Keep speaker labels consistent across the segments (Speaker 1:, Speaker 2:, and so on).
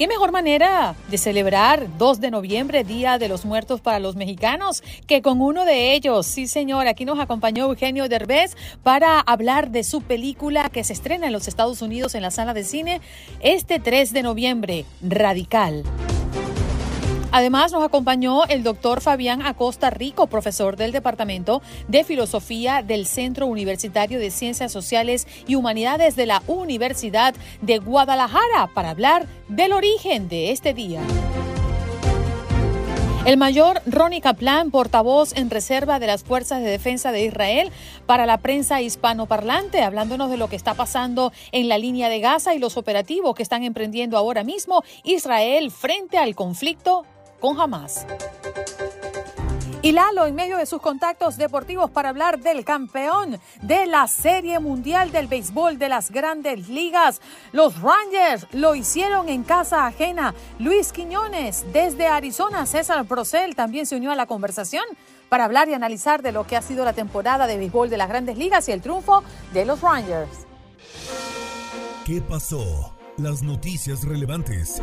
Speaker 1: ¿Qué mejor manera de celebrar 2 de noviembre, Día de los Muertos para los mexicanos, que con uno de ellos? Sí, señor, aquí nos acompañó Eugenio Derbez para hablar de su película que se estrena en los Estados Unidos en la sala de cine este 3 de noviembre, Radical. Además, nos acompañó el doctor Fabián Acosta Rico, profesor del Departamento de Filosofía del Centro Universitario de Ciencias Sociales y Humanidades de la Universidad de Guadalajara, para hablar del origen de este día. El mayor Ronnie Kaplan, portavoz en reserva de las Fuerzas de Defensa de Israel para la prensa hispanoparlante, hablándonos de lo que está pasando en la línea de Gaza y los operativos que están emprendiendo ahora mismo Israel frente al conflicto con Hamas. Y Lalo, en medio de sus contactos deportivos para hablar del campeón de la Serie Mundial del Béisbol de las Grandes Ligas, los Rangers lo hicieron en casa ajena. Luis Quiñones, desde Arizona, César Procel también se unió a la conversación para hablar y analizar de lo que ha sido la temporada de béisbol de las Grandes Ligas y el triunfo de los Rangers.
Speaker 2: ¿Qué pasó? Las noticias relevantes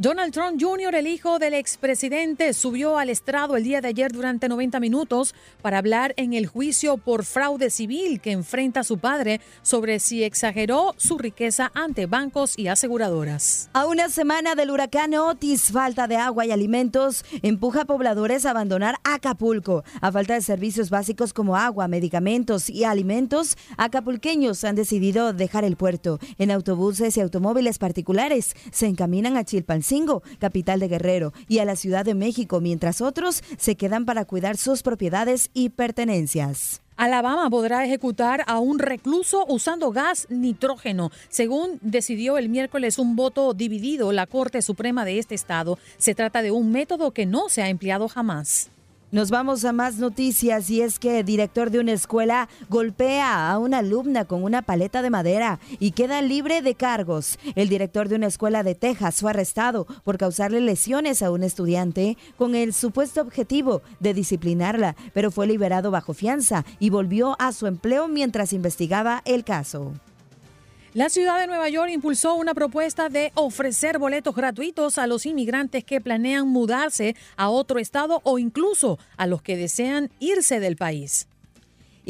Speaker 1: Donald Trump Jr., el hijo del expresidente, subió al estrado el día de ayer durante 90 minutos para hablar en el juicio por fraude civil que enfrenta su padre sobre si exageró su riqueza ante bancos y aseguradoras.
Speaker 3: A una semana del huracán Otis, falta de agua y alimentos empuja a pobladores a abandonar Acapulco. A falta de servicios básicos como agua, medicamentos y alimentos, acapulqueños han decidido dejar el puerto. En autobuses y automóviles particulares se encaminan a Chilpancingo capital de Guerrero, y a la Ciudad de México, mientras otros se quedan para cuidar sus propiedades y pertenencias.
Speaker 1: Alabama podrá ejecutar a un recluso usando gas nitrógeno, según decidió el miércoles un voto dividido la Corte Suprema de este estado. Se trata de un método que no se ha empleado jamás.
Speaker 3: Nos vamos a más noticias y es que el director de una escuela golpea a una alumna con una paleta de madera y queda libre de cargos. El director de una escuela de Texas fue arrestado por causarle lesiones a un estudiante con el supuesto objetivo de disciplinarla, pero fue liberado bajo fianza y volvió a su empleo mientras investigaba el caso.
Speaker 1: La ciudad de Nueva York impulsó una propuesta de ofrecer boletos gratuitos a los inmigrantes que planean mudarse a otro estado o incluso a los que desean irse del país.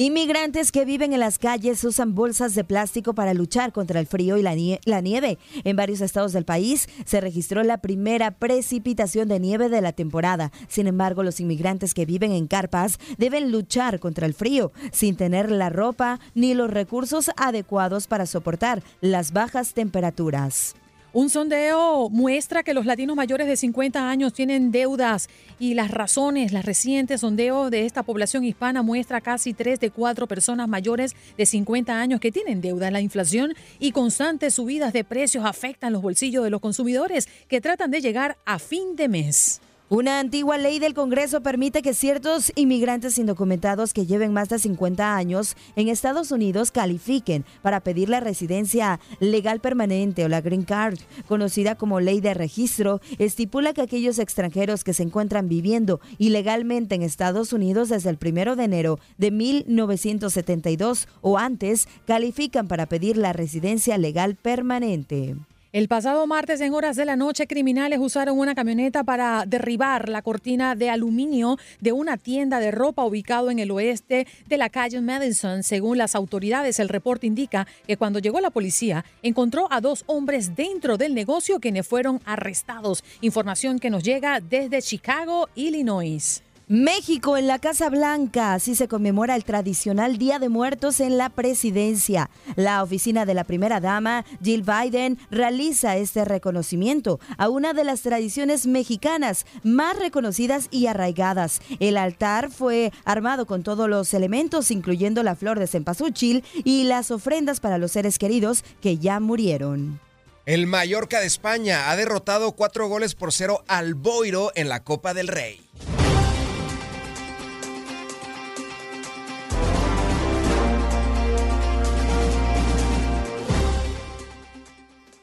Speaker 3: Inmigrantes que viven en las calles usan bolsas de plástico para luchar contra el frío y la, nieve. En varios estados del país se registró la primera precipitación de nieve de la temporada. Sin embargo, los inmigrantes que viven en carpas deben luchar contra el frío sin tener la ropa ni los recursos adecuados para soportar las bajas temperaturas.
Speaker 1: Un sondeo muestra que los latinos mayores de 50 años tienen deudas y las razones, las recientes sondeos de esta población hispana muestra casi 3 de 4 personas mayores de 50 años que tienen deuda. La inflación y constantes subidas de precios afectan los bolsillos de los consumidores que tratan de llegar a fin de mes.
Speaker 3: Una antigua ley del Congreso permite que ciertos inmigrantes indocumentados que lleven más de 50 años en Estados Unidos califiquen para pedir la residencia legal permanente o la Green Card, conocida como ley de registro, estipula que aquellos extranjeros que se encuentran viviendo ilegalmente en Estados Unidos desde el 1 de enero de 1972 o antes califican para pedir la residencia legal permanente.
Speaker 1: El pasado martes en horas de la noche, criminales usaron una camioneta para derribar la cortina de aluminio de una tienda de ropa ubicado en el oeste de la calle Madison. Según las autoridades, el reporte indica que cuando llegó la policía, encontró a dos hombres dentro del negocio quienes fueron arrestados. Información que nos llega desde Chicago, Illinois.
Speaker 3: México en la Casa Blanca, así se conmemora el tradicional Día de Muertos en la presidencia. La oficina de la primera dama, Jill Biden, realiza este reconocimiento a una de las tradiciones mexicanas más reconocidas y arraigadas. El altar fue armado con todos los elementos, incluyendo la flor de cempasúchil y las ofrendas para los seres queridos que ya murieron.
Speaker 4: El Mallorca de España ha derrotado cuatro goles por cero al Boiro en la Copa del Rey.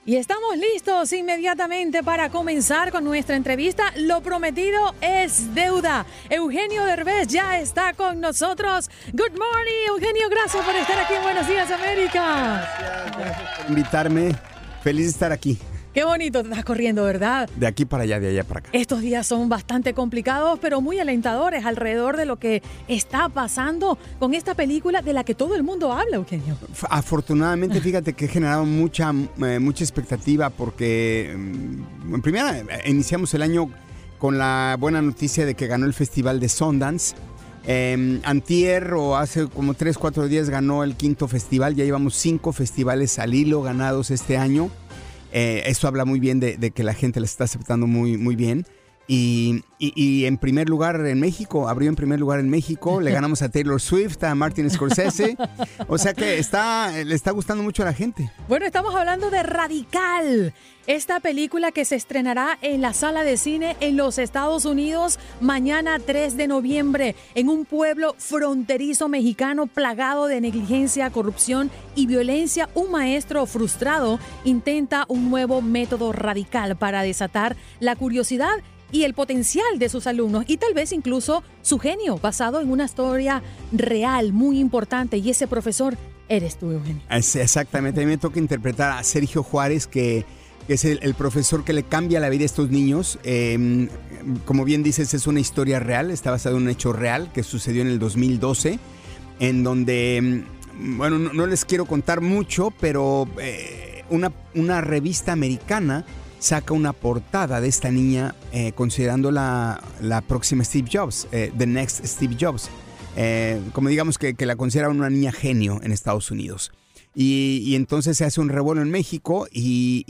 Speaker 1: Y estamos listos inmediatamente para comenzar con nuestra entrevista. Lo prometido es deuda. Eugenio Derbez ya está con nosotros. Good morning, Eugenio. Gracias por estar aquí en Buenos Días, América.
Speaker 5: Gracias, por invitarme. Feliz de estar aquí.
Speaker 1: Qué bonito te estás corriendo, ¿verdad?
Speaker 5: De aquí para allá, de allá para acá.
Speaker 1: Estos días son bastante complicados, pero muy alentadores alrededor de lo que está pasando con esta película de la que todo el mundo habla, Eugenio.
Speaker 5: Afortunadamente, fíjate que he generado mucha, eh, mucha expectativa porque, mm, en primera, iniciamos el año con la buena noticia de que ganó el Festival de Sundance. Eh, antier o hace como 3, 4 días ganó el quinto festival, ya llevamos cinco festivales al hilo ganados este año. Eh, habla muy bien de, de, que la gente la está aceptando muy, muy bien. Y, y, y, en primer lugar en México, abrió en primer lugar en México, le ganamos a Taylor Swift, a Martin Scorsese, o sea que está, le está gustando mucho a la gente.
Speaker 1: Bueno, estamos hablando de Radical, esta película que se estrenará en la sala de cine en los Estados Unidos mañana 3 de noviembre, en un pueblo fronterizo mexicano plagado de negligencia, corrupción y violencia. Un maestro frustrado intenta un nuevo método radical para desatar la curiosidad y el potencial de sus alumnos y tal vez incluso su genio basado en una historia real muy importante y ese profesor eres tú, Eugenio.
Speaker 5: Exactamente, a mí me toca interpretar a Sergio Juárez que, es el, profesor que le cambia la vida a estos niños. Eh, como bien dices, es una historia real, está basado en un hecho real que sucedió en el 2012, en donde, bueno, no, no les quiero contar mucho, pero eh, una, una revista americana saca una portada de esta niña eh, considerando la, la, próxima Steve Jobs, eh, The Next Steve Jobs. Eh, como digamos que, que, la consideran una niña genio en Estados Unidos. Y, y entonces se hace un revuelo en México y,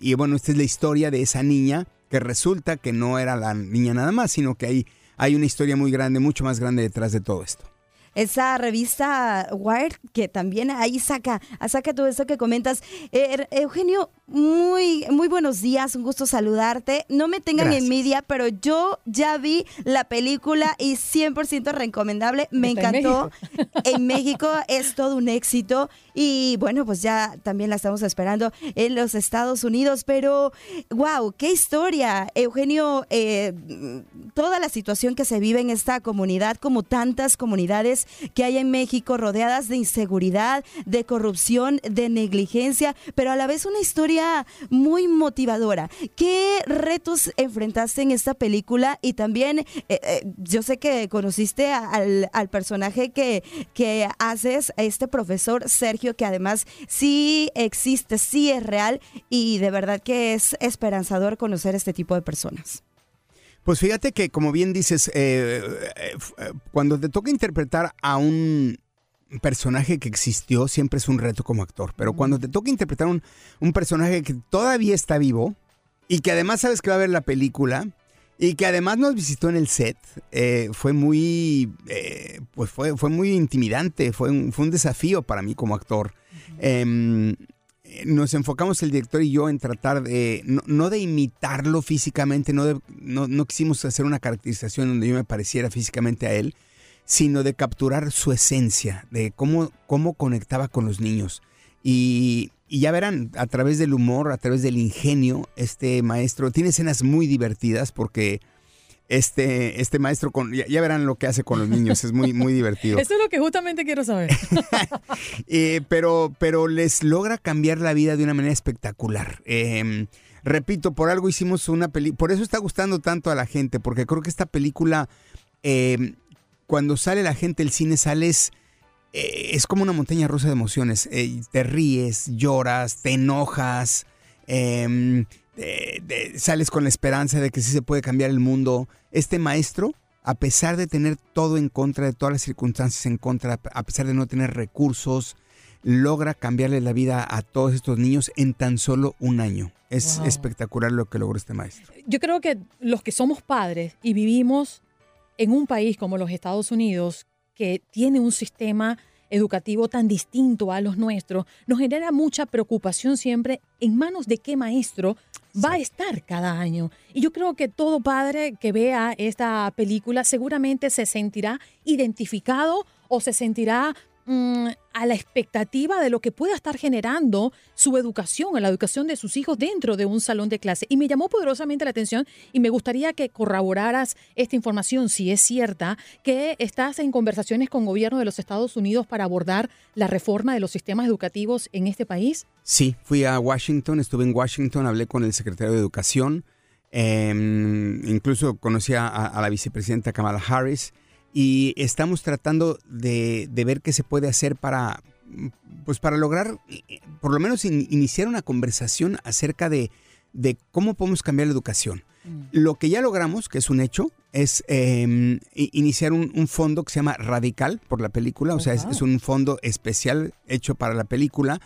Speaker 5: y, bueno, esta es la historia de esa niña que resulta que no era la niña nada más, sino que hay una historia muy grande, mucho más grande detrás de todo esto
Speaker 3: esa revista Wired que también ahí saca, saca todo eso que comentas. Eh, Eugenio, muy, muy buenos días, un gusto saludarte. No me tengan Gracias. envidia, pero yo ya vi la película y 100% recomendable. Me
Speaker 1: Está
Speaker 3: encantó.
Speaker 1: En México.
Speaker 3: en México es todo un éxito y bueno, pues ya también la estamos esperando en los Estados Unidos. Pero, wow, qué historia, Eugenio. Eh, toda la situación que se vive en esta comunidad, como tantas comunidades que hay en México rodeadas de inseguridad, de corrupción, de negligencia, pero a la vez una historia muy motivadora. ¿Qué retos enfrentaste en esta película? Y también eh, eh, yo sé que conociste al, personaje que, que haces, este profesor Sergio, que además sí existe, sí es real y de verdad que es esperanzador conocer este tipo de personas.
Speaker 5: Pues fíjate que, como bien dices, eh, eh, cuando te toca interpretar a un personaje que existió, siempre es un reto como actor. Pero cuando te toca interpretar un, un personaje que todavía está vivo y que además sabes que va a ver la película y que además nos visitó en el set, eh, fue muy, pues fue, fue muy intimidante, fue un, fue un desafío para mí como actor. Nos enfocamos el director y yo en tratar de, no, de imitarlo físicamente, no, de, no, quisimos hacer una caracterización donde yo me pareciera físicamente a él, sino de capturar su esencia, de cómo, cómo conectaba con los niños. Y ya verán, a través del humor, a través del ingenio, este maestro tiene escenas muy divertidas porque este, este maestro, con, ya, ya verán lo que hace con los niños, es muy, muy divertido.
Speaker 1: Eso es lo que justamente quiero saber.
Speaker 5: Eh, pero, pero les logra cambiar la vida de una manera espectacular. Eh, repito, por algo hicimos una película, por eso está gustando tanto a la gente, porque creo que esta película, eh, cuando sale la gente del cine, sales, eh, es como una montaña rusa de emociones. Eh, te ríes, lloras, te enojas, em, de- de- sales con la esperanza de que sí se puede cambiar el mundo. Este maestro, a pesar de tener todo en contra, de todas las circunstancias en contra, a pesar de no tener recursos, logra cambiarle la vida a todos estos niños en tan solo un año. Es
Speaker 1: Wow.
Speaker 5: espectacular lo que logró este maestro.
Speaker 1: Yo creo que los que somos padres y vivimos en un país como los Estados Unidos, que tiene un sistema educativo tan distinto a los nuestros, nos genera mucha preocupación siempre en manos de qué maestro va a estar cada año. Y yo creo que todo padre que vea esta película seguramente se sentirá identificado o se sentirá mm, a la expectativa de lo que pueda estar generando su educación, la educación de sus hijos dentro de un salón de clase. Y me llamó poderosamente la atención y me gustaría que corroboraras esta información, si es cierta, que estás en conversaciones con gobierno de los Estados Unidos para abordar la reforma de los sistemas educativos en este país.
Speaker 5: Sí, fui a Washington, estuve en Washington, hablé con el secretario de Educación, eh, incluso conocí a la vicepresidenta Kamala Harris y estamos tratando de, de ver qué se puede hacer para, pues para lograr, eh, por lo menos in- iniciar una conversación acerca de, de cómo podemos cambiar la educación. Lo que ya logramos, que es un hecho, es eh, i- iniciar un, un fondo que se llama Radical por la película, o sea, es, es un fondo especial hecho para la película,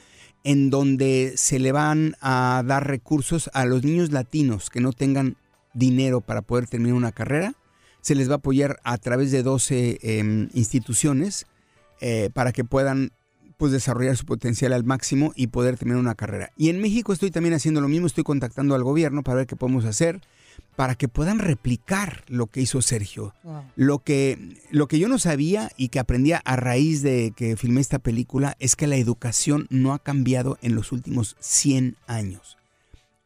Speaker 5: en donde se le van a dar recursos a los niños latinos que no tengan dinero para poder terminar una carrera. Se les va a apoyar a través de 12 eh, instituciones eh, para que puedan pues desarrollar su potencial al máximo y poder terminar una carrera. Y en México estoy también haciendo lo mismo, estoy contactando al gobierno para ver qué podemos hacer para que puedan replicar lo que hizo Sergio. Lo que, lo que yo no sabía y que aprendí a raíz de que filmé esta película es que la educación no ha cambiado en los últimos 100 años.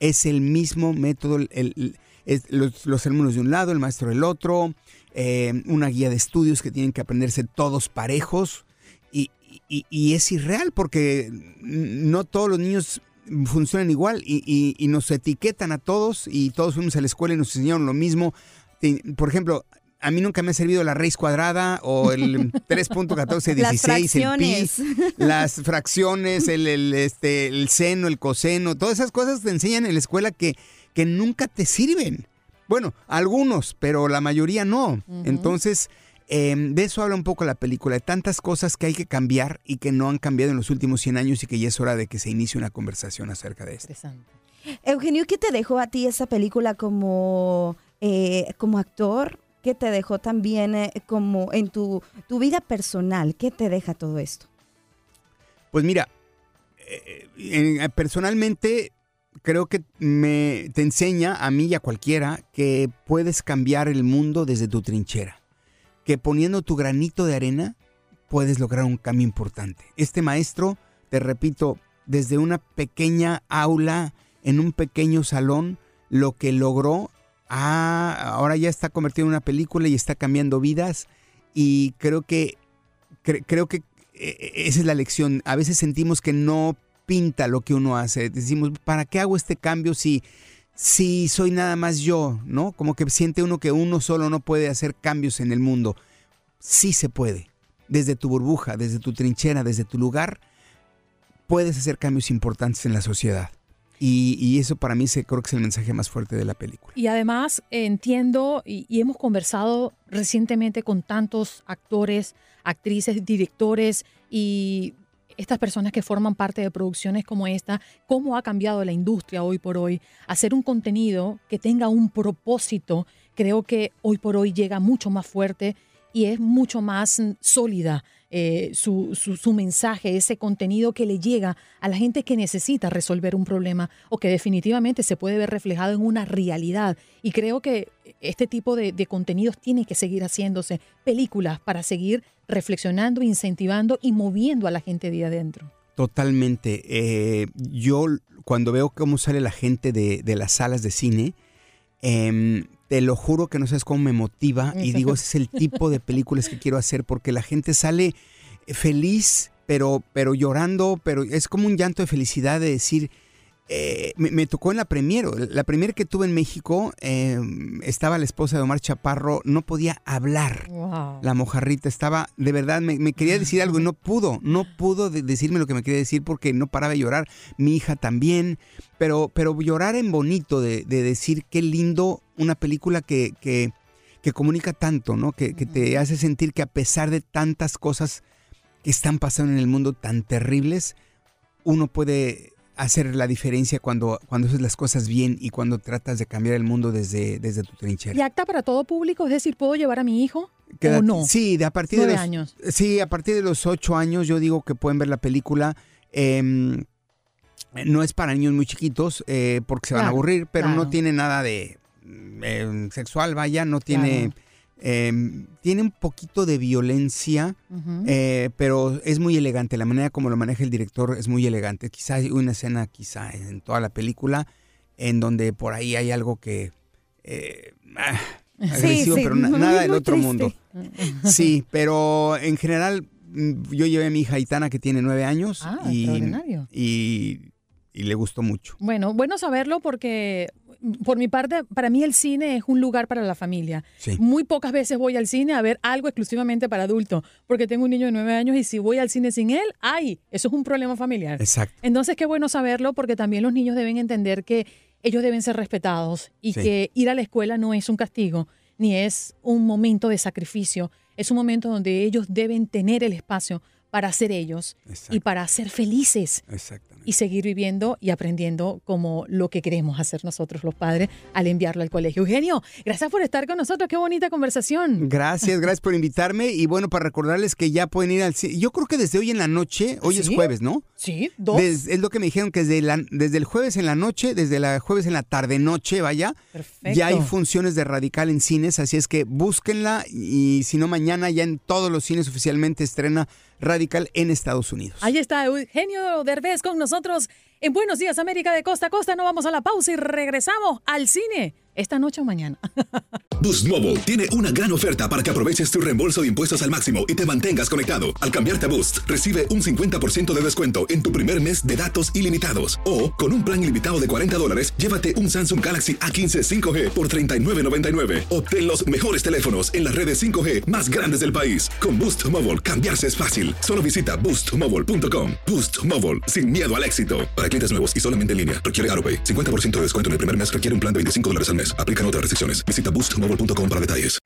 Speaker 5: Es el mismo método, el- el- es los, los alumnos de un lado, el maestro del otro, eh, una guía de estudios que tienen que aprenderse todos parejos. Y, y- y es irreal porque no todos los niños funcionan igual y, y- y nos etiquetan a todos y todos fuimos a la escuela y nos enseñaron lo mismo. Por ejemplo, a mí nunca me ha servido la raíz cuadrada o el 3.1416,
Speaker 3: Las
Speaker 5: el
Speaker 3: fracciones.
Speaker 5: pi, las fracciones, el, el, este, el seno, el coseno, todas esas cosas te enseñan en la escuela que, que nunca te sirven. Bueno, algunos, pero la mayoría no. Entonces, eh, de eso habla un poco la película, de tantas cosas que hay que cambiar y que no han cambiado en los últimos 100 años y que ya es hora de que se inicie una conversación acerca de esto.
Speaker 3: Eugenio, ¿qué te dejó a ti esa película como, eh, como actor? ¿Qué te dejó también eh, como en tu, tu vida personal? ¿Qué te deja todo esto?
Speaker 5: Pues mira, eh, personalmente creo que me, te enseña a mí y a cualquiera que puedes cambiar el mundo desde tu trinchera. Que poniendo tu granito de arena puedes lograr un cambio importante. Este maestro, te repito, desde una pequeña aula, en un pequeño salón, lo que logró, ah, ahora ya está convertido en una película y está cambiando vidas. Y creo que cre- creo que eh, esa es la lección. A veces sentimos que no pinta lo que uno hace. Decimos, ¿para qué hago este cambio si, si soy nada más yo? ¿No? Como que siente uno que uno solo no puede hacer cambios en el mundo. Sí se puede. Desde tu burbuja, desde tu trinchera, desde tu lugar, puedes hacer cambios importantes en la sociedad. Y, y eso para mí se, creo que es el mensaje más fuerte de la película.
Speaker 1: Y además entiendo y hemos conversado recientemente con tantos actores, actrices, directores y estas personas que forman parte de producciones como esta, cómo ha cambiado la industria hoy por hoy. Hacer un contenido que tenga un propósito, creo que hoy por hoy llega mucho más fuerte y es mucho más sólida eh, su, su- mensaje, ese contenido que le llega a la gente que necesita resolver un problema o que definitivamente se puede ver reflejado en una realidad. Y creo que este tipo de, de contenidos tiene que seguir haciéndose, películas para seguir reflexionando, incentivando y moviendo a la gente de adentro.
Speaker 5: Totalmente. Eh, yo cuando veo cómo sale la gente de, de las salas de cine, em, te lo juro que no sabes cómo me motiva y digo, ese es el tipo de películas que quiero hacer porque la gente sale feliz, pero, pero llorando, pero es como un llanto de felicidad de decir, eh, me, tocó en la premier. La premier que tuve en México, em, estaba la esposa de Omar Chaparro, no podía hablar. La mojarrita estaba, de verdad, me, quería decir algo y no pudo, no pudo decirme lo que me quería decir porque no paraba de llorar. Mi hija también, pero, pero llorar en bonito, de, decir qué lindo una película que, que, comunica tanto, ¿no? Que, que te hace sentir que a pesar de tantas cosas que están pasando en el mundo tan terribles, uno puede hacer la diferencia cuando, cuando haces las cosas bien y cuando tratas de cambiar el mundo desde, desde tu trinchera.
Speaker 1: ¿Y acta para todo público? Es decir, ¿puedo llevar a mi hijo o no?
Speaker 5: Sí, de a partir de los, años. Sí, a partir de los ocho años yo digo que pueden ver la película. Em, no es para niños muy chiquitos eh, porque se van a aburrir, pero no tiene nada de em, sexual, vaya, no tiene... Em, tiene un poquito de violencia, eh, pero es muy elegante. La manera como lo maneja el director es muy elegante. Quizá hay una escena, quizá en toda la película, en donde por ahí hay algo que... Eh, ah, agresivo, pero nada del otro mundo. Sí, pero en general mm, yo llevé a mi hija Itana que tiene nueve años ah, y, y, y, le gustó mucho.
Speaker 1: Bueno, bueno saberlo porque por mi parte, para mí el cine es un lugar para la familia. Muy pocas veces voy al cine a ver algo exclusivamente para adultos, porque tengo un niño de nueve años y si voy al cine sin él, ¡ay! Eso es un problema familiar.
Speaker 5: Exacto.
Speaker 1: Entonces, qué bueno saberlo, porque también los niños deben entender que ellos deben ser respetados y que ir a la escuela no es un castigo, ni es un momento de sacrificio, es un momento donde ellos deben tener el espacio para ser ellos y para ser felices. Y seguir viviendo y aprendiendo como lo que queremos hacer nosotros los padres al enviarlo al colegio. Eugenio, gracias por estar con nosotros. Qué bonita conversación.
Speaker 5: Gracias, gracias por invitarme. Y bueno, para recordarles que ya pueden ir al cine. Yo creo que desde hoy en la noche, hoy es jueves, ¿no?
Speaker 1: Sí, dos.
Speaker 5: es lo que me dijeron que desde, desde el jueves en la noche, desde el jueves en la tarde-noche, vaya. Perfecto. Ya hay funciones de Radical en cines, así es que búsquenla y si no, mañana ya en todos los cines oficialmente estrena Radical en Estados Unidos.
Speaker 1: Ahí está Eugenio Derbez con nosotros nosotros en Buenos Días América de Costa a Costa. No vamos a la pausa y regresamos al cine esta noche o mañana.
Speaker 6: Boost Mobile tiene una gran oferta para que aproveches tu reembolso de impuestos al máximo y te mantengas conectado. Al cambiarte a Boost, recibe un 50% de descuento en tu primer mes de datos ilimitados. O, con un plan ilimitado de 40 dólares, llévate un Samsung Galaxy A15 5G por $39.99. Obtén los mejores teléfonos en las redes 5G más grandes del país. Con Boost Mobile, cambiarse es fácil. Solo visita boostmobile.com. Boost Mobile, sin miedo al éxito. Clientes nuevos y solamente en línea, requiere AroPay. 50% de descuento en el primer mes requiere un plan de 25 dólares al mes. Aplican otras restricciones. Visita boostmobile.com para detalles.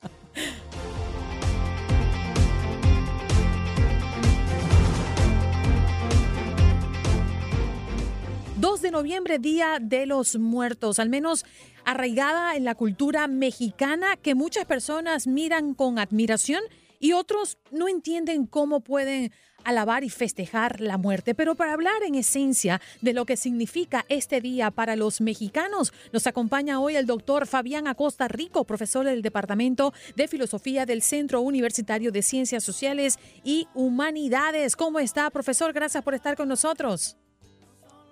Speaker 1: 2 de noviembre, Día de los Muertos, al menos arraigada en la cultura mexicana que muchas personas miran con admiración y otros no entienden cómo pueden alabar y festejar la muerte. Pero para hablar en esencia de lo que significa este día para los mexicanos, nos acompaña hoy el doctor Fabián Acosta Rico, profesor del Departamento de Filosofía del Centro Universitario de Ciencias Sociales y Humanidades. ¿Cómo está, profesor? Gracias por estar con nosotros.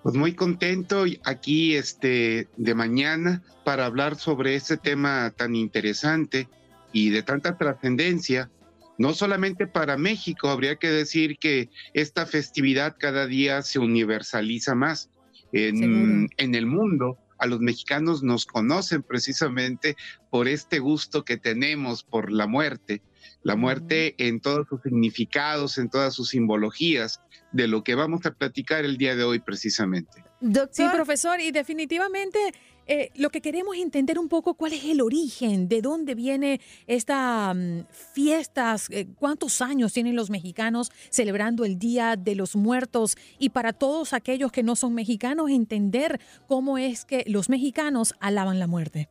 Speaker 7: Pues muy contento aquí este, de mañana para hablar sobre este tema tan interesante y de tanta trascendencia no solamente para México, habría que decir que esta festividad cada día se universaliza más. En, el mundo. A los mexicanos nos conocen precisamente por este gusto que tenemos por la muerte, la muerte en todos sus significados, en todas sus simbologías, de lo que vamos a platicar el día de hoy precisamente.
Speaker 1: Sí, profesor, y definitivamente eh, lo que queremos entender un poco cuál es el origen, de dónde viene esta mm, fiestas, eh, cuántos años tienen los mexicanos celebrando el Día de los Muertos y para todos aquellos que no son mexicanos entender cómo es que los mexicanos alaban la muerte.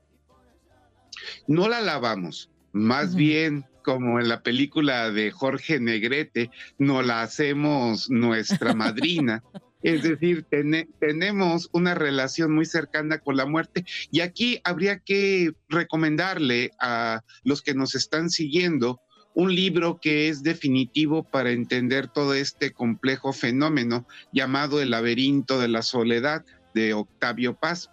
Speaker 7: No la alabamos, más bien como en la película de Jorge Negrete, no la hacemos nuestra madrina. Es decir, tenemos una relación muy cercana con la muerte y aquí habría que recomendarle a los que nos están siguiendo un libro que es definitivo para entender todo este complejo fenómeno llamado El laberinto de la soledad de Octavio Paz,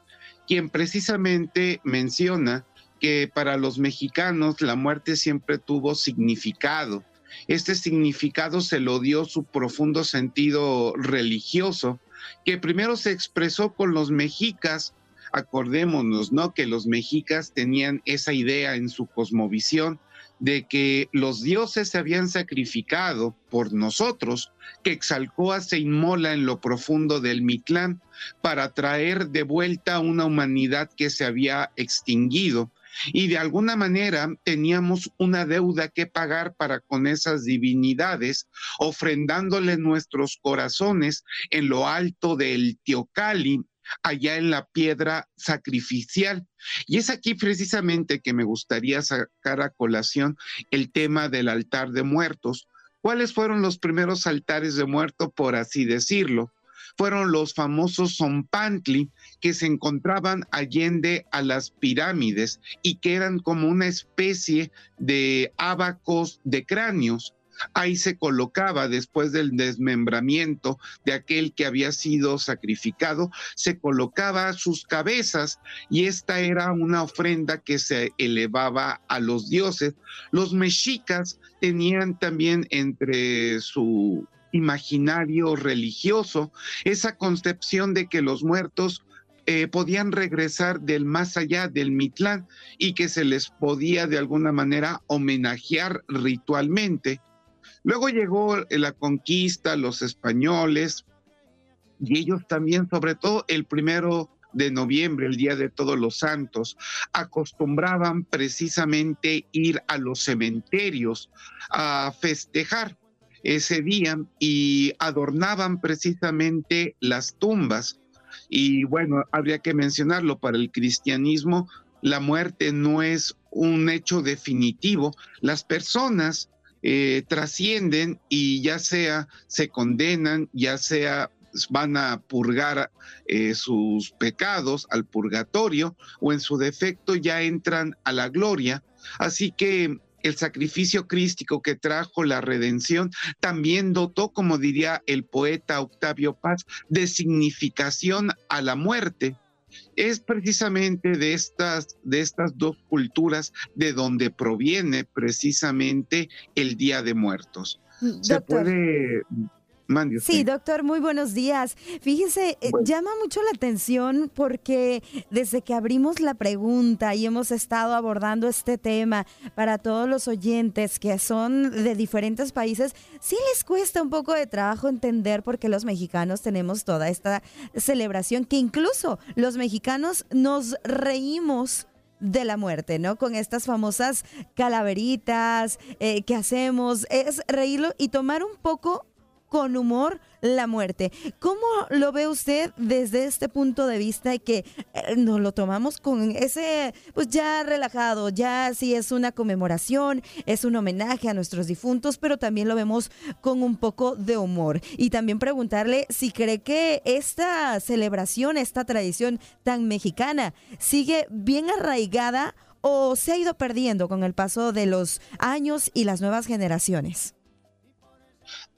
Speaker 7: quien precisamente menciona que para los mexicanos la muerte siempre tuvo significado. Este significado se lo dio su profundo sentido religioso, que primero se expresó con los mexicas. Acordémonos, ¿no? Que los mexicas tenían esa idea en su cosmovisión de que los dioses se habían sacrificado por nosotros, que Exalcoa se inmola en lo profundo del Mitlán para traer de vuelta una humanidad que se había extinguido. Y de alguna manera teníamos una deuda que pagar para con esas divinidades, ofrendándole nuestros corazones en lo alto del Teocali, allá en la piedra sacrificial. Y es aquí precisamente que me gustaría sacar a colación el tema del altar de muertos. ¿Cuáles fueron los primeros altares de muerto, por así decirlo? Fueron los famosos Zompantli, que se encontraban allende a las pirámides y que eran como una especie de abacos de cráneos ahí se colocaba después del desmembramiento de aquel que había sido sacrificado, se colocaba sus cabezas y esta era una ofrenda que se elevaba a los dioses. Los mexicas tenían también entre su imaginario religioso esa concepción de que los muertos eh, podían regresar del más allá del Mitlán y que se les podía de alguna manera homenajear ritualmente. Luego llegó la conquista, los españoles, y ellos también, sobre todo el primero de noviembre, el Día de Todos los Santos, acostumbraban precisamente ir a los cementerios a festejar ese día y adornaban precisamente las tumbas. Y bueno, habría que mencionarlo, para el cristianismo la muerte no es un hecho definitivo. Las personas eh, trascienden y ya sea se condenan, ya sea van a purgar eh, sus pecados al purgatorio o en su defecto ya entran a la gloria. Así que el sacrificio crístico que trajo la redención también dotó, como diría el poeta Octavio Paz, de significación a la muerte es precisamente de estas, de estas dos culturas de donde proviene precisamente el Día de Muertos. Mm, Se puede
Speaker 3: Sí, doctor, muy buenos días. Fíjese, eh, llama mucho la atención porque desde que abrimos la pregunta y hemos estado abordando este tema para todos los oyentes que son de diferentes países, sí les cuesta un poco de trabajo entender por qué los mexicanos tenemos toda esta celebración, que incluso los mexicanos nos reímos de la muerte, ¿no? Con estas famosas calaveritas eh, que hacemos, es reírlo y tomar un poco con humor la muerte. ¿Cómo lo ve usted desde este punto de vista y que eh, nos lo tomamos con ese, pues ya relajado, ya si es una conmemoración, es un homenaje a nuestros difuntos, pero también lo vemos con un poco de humor? Y también preguntarle si cree que esta celebración, esta tradición tan mexicana, sigue bien arraigada o se ha ido perdiendo con el paso de los años y las nuevas generaciones.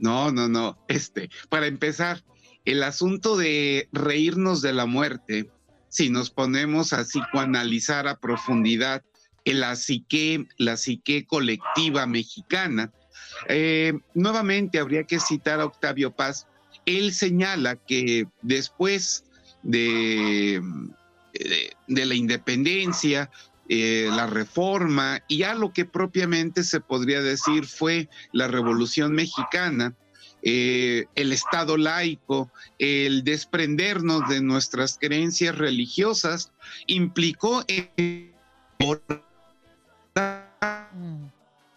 Speaker 7: No, no, no. Este, para empezar, el asunto de reírnos de la muerte, si nos ponemos a psicoanalizar a profundidad la psique, la psique colectiva mexicana, eh, nuevamente habría que citar a Octavio Paz. Él señala que después de, de la independencia, eh, la reforma y ya lo que propiamente se podría decir fue la Revolución Mexicana, eh, el Estado laico, el desprendernos de nuestras creencias religiosas, implicó el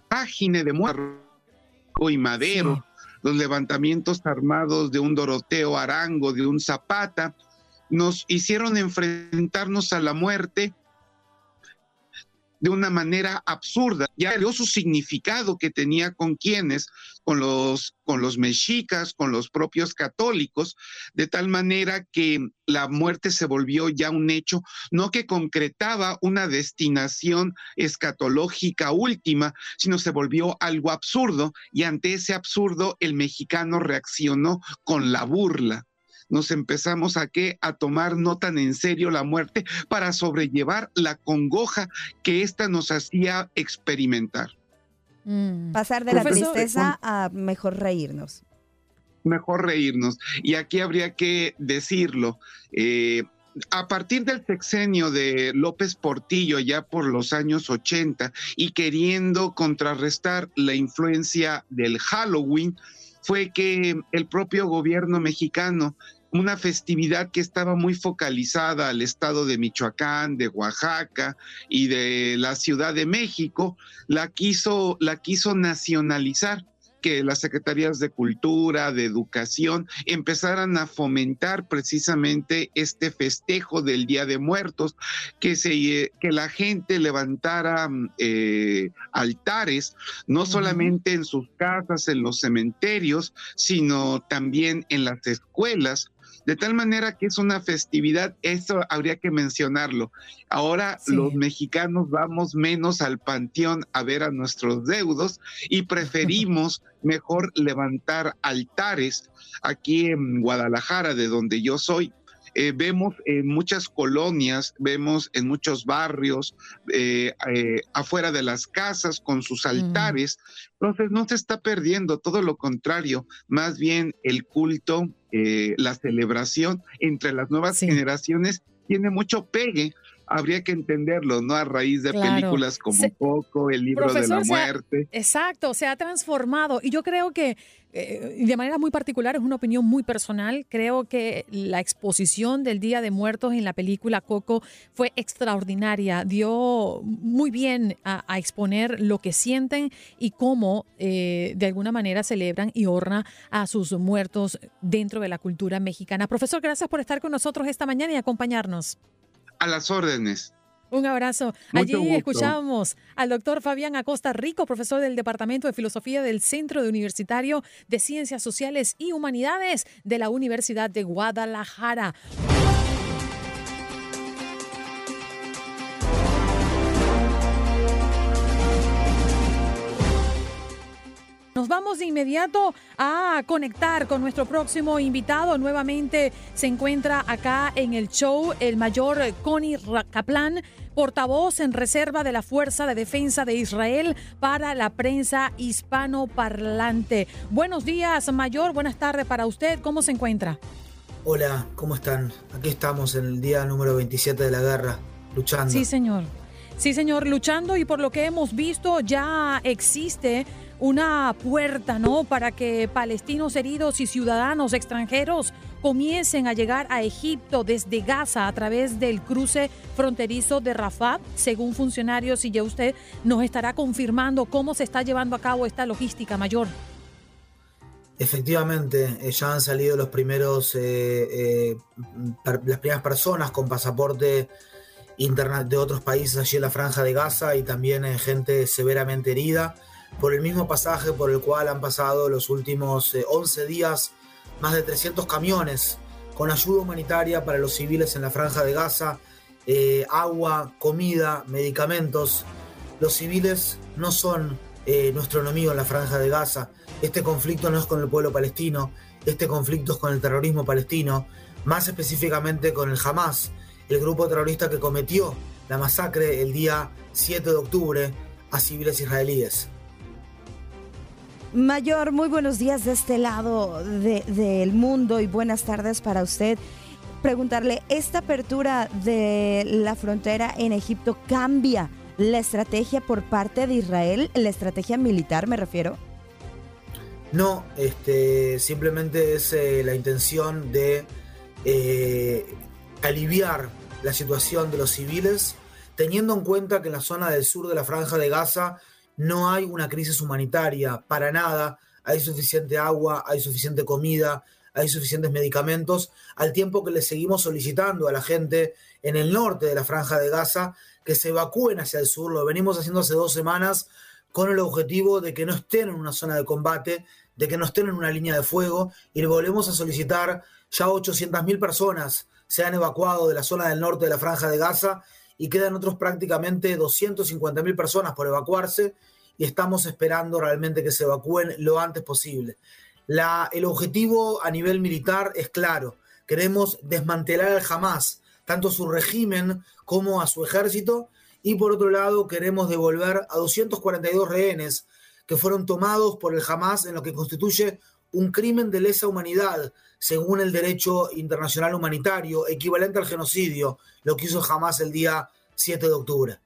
Speaker 7: página de muerto y madero, los levantamientos armados de un Doroteo Arango, de un Zapata, nos hicieron enfrentarnos a la muerte de una manera absurda. Ya dio su significado que tenía con quienes, con los, con los mexicas, con los propios católicos, de tal manera que la muerte se volvió ya un hecho, no que concretaba una destinación escatológica última, sino se volvió algo absurdo y ante ese absurdo el mexicano reaccionó con la burla nos empezamos a qué a tomar no tan en serio la muerte para sobrellevar la congoja que ésta nos hacía experimentar.
Speaker 3: Mm. Pasar de la tristeza a mejor reírnos.
Speaker 7: Mejor reírnos. Y aquí habría que decirlo. Eh, a partir del sexenio de López Portillo, ya por los años 80, y queriendo contrarrestar la influencia del Halloween, fue que el propio gobierno mexicano una festividad que estaba muy focalizada al estado de Michoacán, de Oaxaca y de la Ciudad de México, la quiso, la quiso nacionalizar que las secretarías de cultura, de educación, empezaran a fomentar precisamente este festejo del Día de Muertos, que, se, que la gente levantara eh, altares, no solamente en sus casas, en los cementerios, sino también en las escuelas, de tal manera que es una festividad, eso habría que mencionarlo. Ahora los mexicanos vamos menos al panteón a ver a nuestros deudos y preferimos mejor levantar altares aquí en Guadalajara, de donde yo soy, eh, vemos en muchas colonias, vemos en muchos barrios, eh, eh, afuera de las casas con sus altares. Entonces no se está perdiendo, todo lo contrario, más bien el culto, la celebración entre las nuevas generaciones tiene mucho pegue habría que entenderlo, ¿no? A raíz de películas como Poco, el libro de la muerte.
Speaker 1: exacto, se ha transformado. Y yo creo que, eh, de manera muy particular, es una opinión muy personal, creo que la exposición del Día de Muertos en la película Coco fue extraordinaria. Dio muy bien a, exponer lo que sienten y cómo eh, de alguna manera celebran y honran a sus muertos dentro de la cultura mexicana. Profesor, gracias por estar con nosotros esta mañana y acompañarnos.
Speaker 7: A las órdenes.
Speaker 1: Un abrazo. Allí escuchamos al doctor Fabián Acosta Rico, profesor del Departamento de Filosofía del Centro de Universitario de Ciencias Sociales y Humanidades de la Universidad de Guadalajara. Nos vamos de inmediato a conectar con nuestro próximo invitado. Nuevamente se encuentra acá en el show el mayor Connie Kaplan, portavoz en reserva de la Fuerza de Defensa de Israel para la prensa hispanoparlante. Buenos días, mayor. Buenas tardes para usted. ¿Cómo se encuentra?
Speaker 8: Hola, ¿cómo están? Aquí estamos en el día número 27 de la guerra, luchando.
Speaker 1: Sí, señor. Sí, señor, luchando y por lo que hemos visto ya existe una puerta, ¿no? Para que palestinos heridos y ciudadanos extranjeros comiencen a llegar a Egipto desde Gaza a través del cruce fronterizo de Rafah, según funcionarios, y ya usted nos estará confirmando cómo se está llevando a cabo esta logística mayor.
Speaker 8: Efectivamente, eh, ya han salido los primeros, eh, eh, las primeras personas con pasaporte de otros países allí en la franja de Gaza y también gente severamente herida por el mismo pasaje por el cual han pasado los últimos 11 eh, días más de 300 camiones con ayuda humanitaria para los civiles en la franja de Gaza, eh, agua, comida, medicamentos. Los civiles no son eh, nuestro enemigo en la franja de Gaza. Este conflicto no es con el pueblo palestino, este conflicto es con el terrorismo palestino, más específicamente con el Hamas, el grupo terrorista que cometió la masacre el día 7 de octubre a civiles israelíes.
Speaker 3: Mayor, muy buenos días de este lado del mundo y buenas tardes para usted. Preguntarle, ¿esta apertura de la frontera en Egipto cambia la estrategia por parte de Israel? ¿La estrategia militar me refiero?
Speaker 8: No, este, simplemente es eh, la intención de eh, aliviar la situación de los civiles, teniendo en cuenta que en la zona del sur de la franja de Gaza no hay una crisis humanitaria para nada, hay suficiente agua, hay suficiente comida, hay suficientes medicamentos, al tiempo que le seguimos solicitando a la gente en el norte de la franja de Gaza que se evacúen hacia el sur. Lo venimos haciendo hace dos semanas con el objetivo de que no estén en una zona de combate, de que no estén en una línea de fuego, y le volvemos a solicitar, ya 800.000 personas se han evacuado de la zona del norte de la franja de Gaza y quedan otros prácticamente 250.000 personas por evacuarse y estamos esperando realmente que se evacúen lo antes posible. El objetivo a nivel militar es claro, queremos desmantelar al Hamas, tanto su régimen como a su ejército, y por otro lado queremos devolver a 242 rehenes que fueron tomados por el Hamas en lo que constituye un crimen de lesa humanidad, según el derecho internacional humanitario, equivalente al genocidio, lo que hizo Hamas el día 7 de octubre.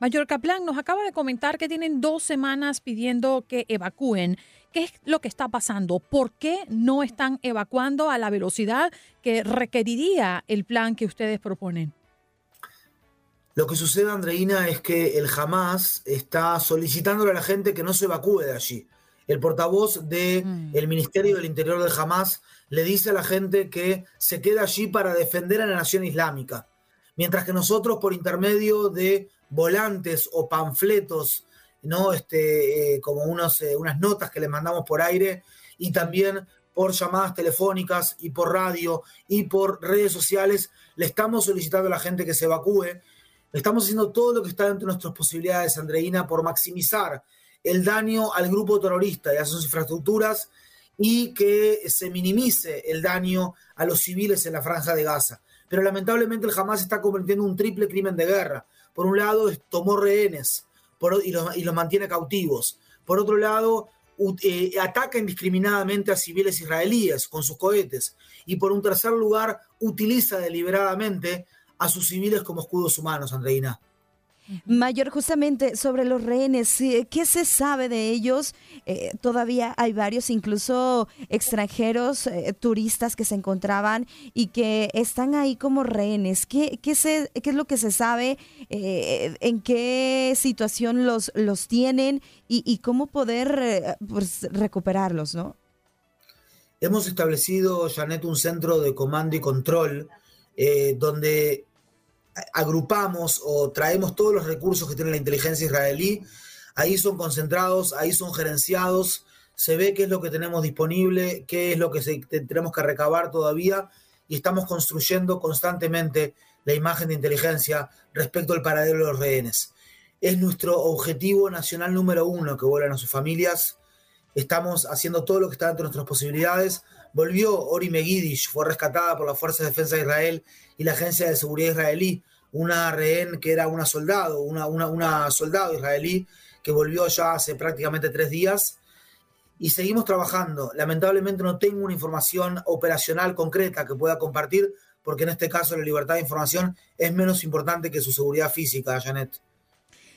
Speaker 1: Mayor Kaplan nos acaba de comentar que tienen dos semanas pidiendo que evacúen. ¿Qué es lo que está pasando? ¿Por qué no están evacuando a la velocidad que requeriría el plan que ustedes proponen?
Speaker 8: Lo que sucede, Andreina, es que el Hamas está solicitándole a la gente que no se evacúe de allí. El portavoz del mm. Ministerio del Interior del Hamas le dice a la gente que se queda allí para defender a la nación islámica. Mientras que nosotros, por intermedio de volantes o panfletos, ¿no? Este, eh, como unos, eh, unas notas que le mandamos por aire y también por llamadas telefónicas y por radio y por redes sociales, le estamos solicitando a la gente que se evacúe. Estamos haciendo todo lo que está dentro de nuestras posibilidades, Andreina, por maximizar el daño al grupo terrorista y a sus infraestructuras y que se minimice el daño a los civiles en la franja de Gaza. Pero lamentablemente el Hamas está cometiendo un triple crimen de guerra por un lado, tomó rehenes y, los, mantiene cautivos. Por otro lado, eh, ataca indiscriminadamente a civiles israelíes con sus cohetes. Y por un tercer lugar, utiliza deliberadamente a sus civiles como escudos humanos, Andreina.
Speaker 3: Mayor, justamente sobre los rehenes, ¿qué se sabe de ellos? Eh, todavía hay varios, incluso extranjeros, eh, turistas que se encontraban y que están ahí como rehenes. ¿Qué, qué, qué es lo que se sabe? Eh, ¿En qué situación los, los tienen y, cómo poder pues, recuperarlos, no?
Speaker 8: Hemos establecido, Janet, un centro de comando y control donde agrupamos o traemos todos los recursos que tiene la inteligencia israelí, ahí son concentrados, ahí son gerenciados, se ve qué es lo que tenemos disponible, qué es lo que tenemos que recabar todavía y estamos construyendo constantemente la imagen de inteligencia respecto al paradero de los rehenes. Es nuestro objetivo nacional número uno que vuelvan a sus familias. Estamos haciendo todo lo que está dentro de nuestras posibilidades. Volvió Ori Megidish, fue rescatada por las Fuerzas de Defensa de Israel y la Agencia de Seguridad Israelí una rehén que era una soldado, una, una, soldado israelí que volvió ya hace prácticamente tres días y seguimos trabajando. Lamentablemente no tengo una información operacional concreta que pueda compartir, porque en este caso la libertad de información es menos importante que su seguridad física, Janet.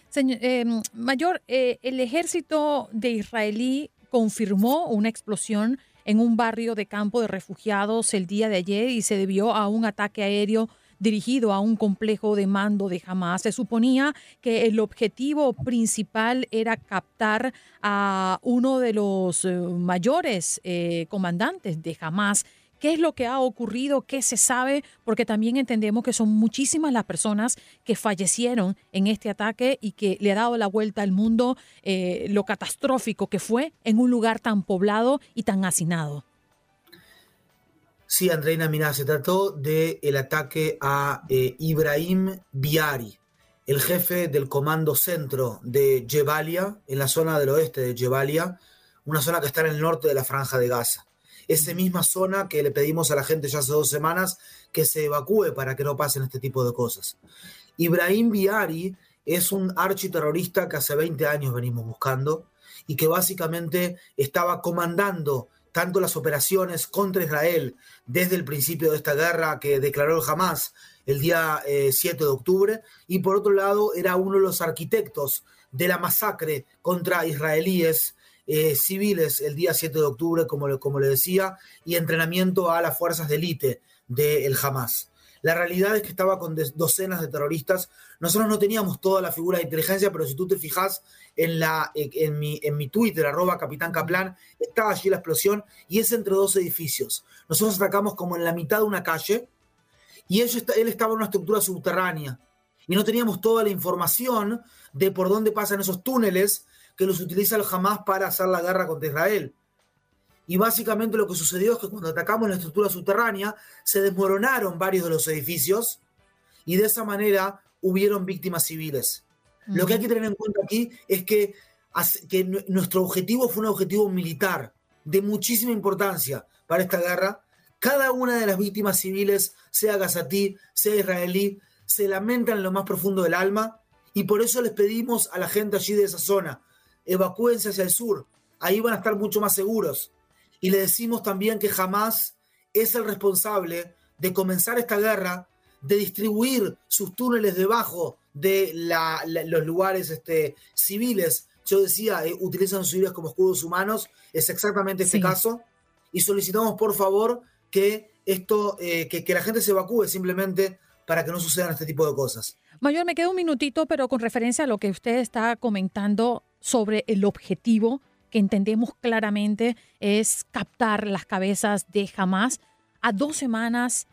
Speaker 1: Señor, eh, mayor, eh, el ejército de israelí confirmó una explosión en un barrio de campo de refugiados el día de ayer y se debió a un ataque aéreo dirigido a un complejo de mando de Hamas. Se suponía que el objetivo principal era captar a uno de los eh, mayores eh, comandantes de Hamas. ¿Qué es lo que ha ocurrido? ¿Qué se sabe? Porque también entendemos que son muchísimas las personas que fallecieron en este ataque y que le ha dado la vuelta al mundo eh, lo catastrófico que fue en un lugar tan poblado y tan hacinado.
Speaker 8: Sí, Andreina, mira, se trató del el ataque a eh, Ibrahim Biari, el jefe del comando centro de Jebalia, en la zona del oeste de Jebalia, una zona que está en el norte de la franja de Gaza. Esa misma zona que le pedimos a la gente ya hace dos semanas que se evacúe para que no pasen este tipo de cosas. Ibrahim Biari es un architerrorista que hace 20 años venimos buscando y que básicamente estaba comandando tanto las operaciones contra Israel desde el principio de esta guerra que declaró el Hamas el día 7 eh, de octubre, y por otro lado era uno de los arquitectos de la masacre contra israelíes eh, civiles el día 7 de octubre, como, como le decía, y entrenamiento a las fuerzas de élite del Hamas. La realidad es que estaba con docenas de terroristas. Nosotros no teníamos toda la figura de inteligencia, pero si tú te fijas en, la, en, mi, en mi Twitter, arroba Capitán Kaplan, estaba allí la explosión y es entre dos edificios. Nosotros atacamos como en la mitad de una calle y él, él estaba en una estructura subterránea y no teníamos toda la información de por dónde pasan esos túneles que los utiliza el Hamas para hacer la guerra contra Israel. Y básicamente lo que sucedió es que cuando atacamos la estructura subterránea, se desmoronaron varios de los edificios y de esa manera hubieron víctimas civiles. Lo que hay que tener en cuenta aquí es que, que nuestro objetivo fue un objetivo militar de muchísima importancia para esta guerra, Cada una de las víctimas civiles, sea gazatí, sea israelí, se lamentan en lo más profundo del alma y por eso les pedimos a la gente allí de esa zona, evacúense hacia el sur, ahí van a estar mucho más seguros. Y le decimos también que jamás es el responsable de comenzar esta guerra, de distribuir sus túneles debajo de los lugares este, civiles. Yo decía, eh, utilizan civiles como escudos humanos, es exactamente este caso. Y solicitamos, por favor, que esto, eh, que, que la gente se evacúe simplemente para que no sucedan este tipo de cosas.
Speaker 1: Mayor, me queda un minutito, pero con referencia a lo que usted está comentando sobre el objetivo que entendemos claramente es captar las cabezas de Hamas. A dos semanas,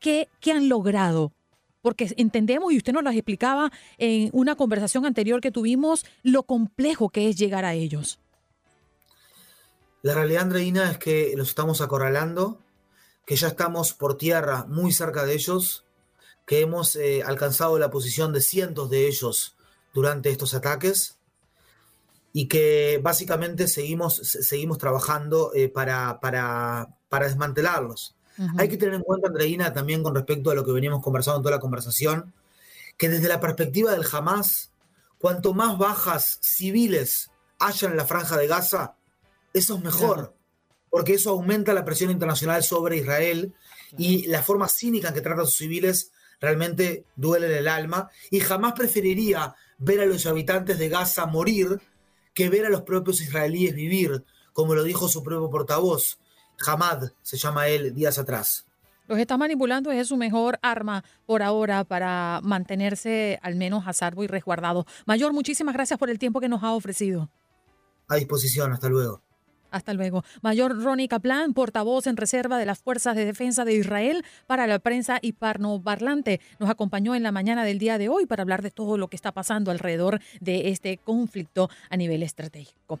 Speaker 1: ¿qué, qué han logrado? Porque entendemos, y usted nos lo explicaba en una conversación anterior que tuvimos, lo complejo que es llegar a ellos.
Speaker 8: La realidad, Andreina, es que los estamos acorralando, que ya estamos por tierra muy cerca de ellos, que hemos eh, alcanzado la posición de cientos de ellos durante estos ataques y que básicamente seguimos, seguimos trabajando eh, para, para, para, desmantelarlos. Hay que tener en cuenta, Andreina, también con respecto a lo que veníamos conversando en toda la conversación, que desde la perspectiva del Hamas, cuanto más bajas civiles hayan en la franja de Gaza, eso es mejor, porque eso aumenta la presión internacional sobre Israel y la forma cínica en que trata a sus civiles realmente duele en el alma y jamás preferiría ver a los habitantes de Gaza morir que ver a los propios israelíes vivir, como lo dijo su propio portavoz, Hamad, se llama él, días atrás.
Speaker 1: Los está manipulando, es su mejor arma por ahora para mantenerse al menos a salvo y resguardado. Mayor, muchísimas gracias por el tiempo que nos ha ofrecido.
Speaker 8: A disposición, hasta luego.
Speaker 1: Hasta luego. Mayor Ronnie Kaplan, portavoz en reserva de las Fuerzas de Defensa de Israel para la prensa y parlante, nos acompañó en la mañana del día de hoy para hablar de todo lo que está pasando alrededor de este conflicto a nivel estratégico.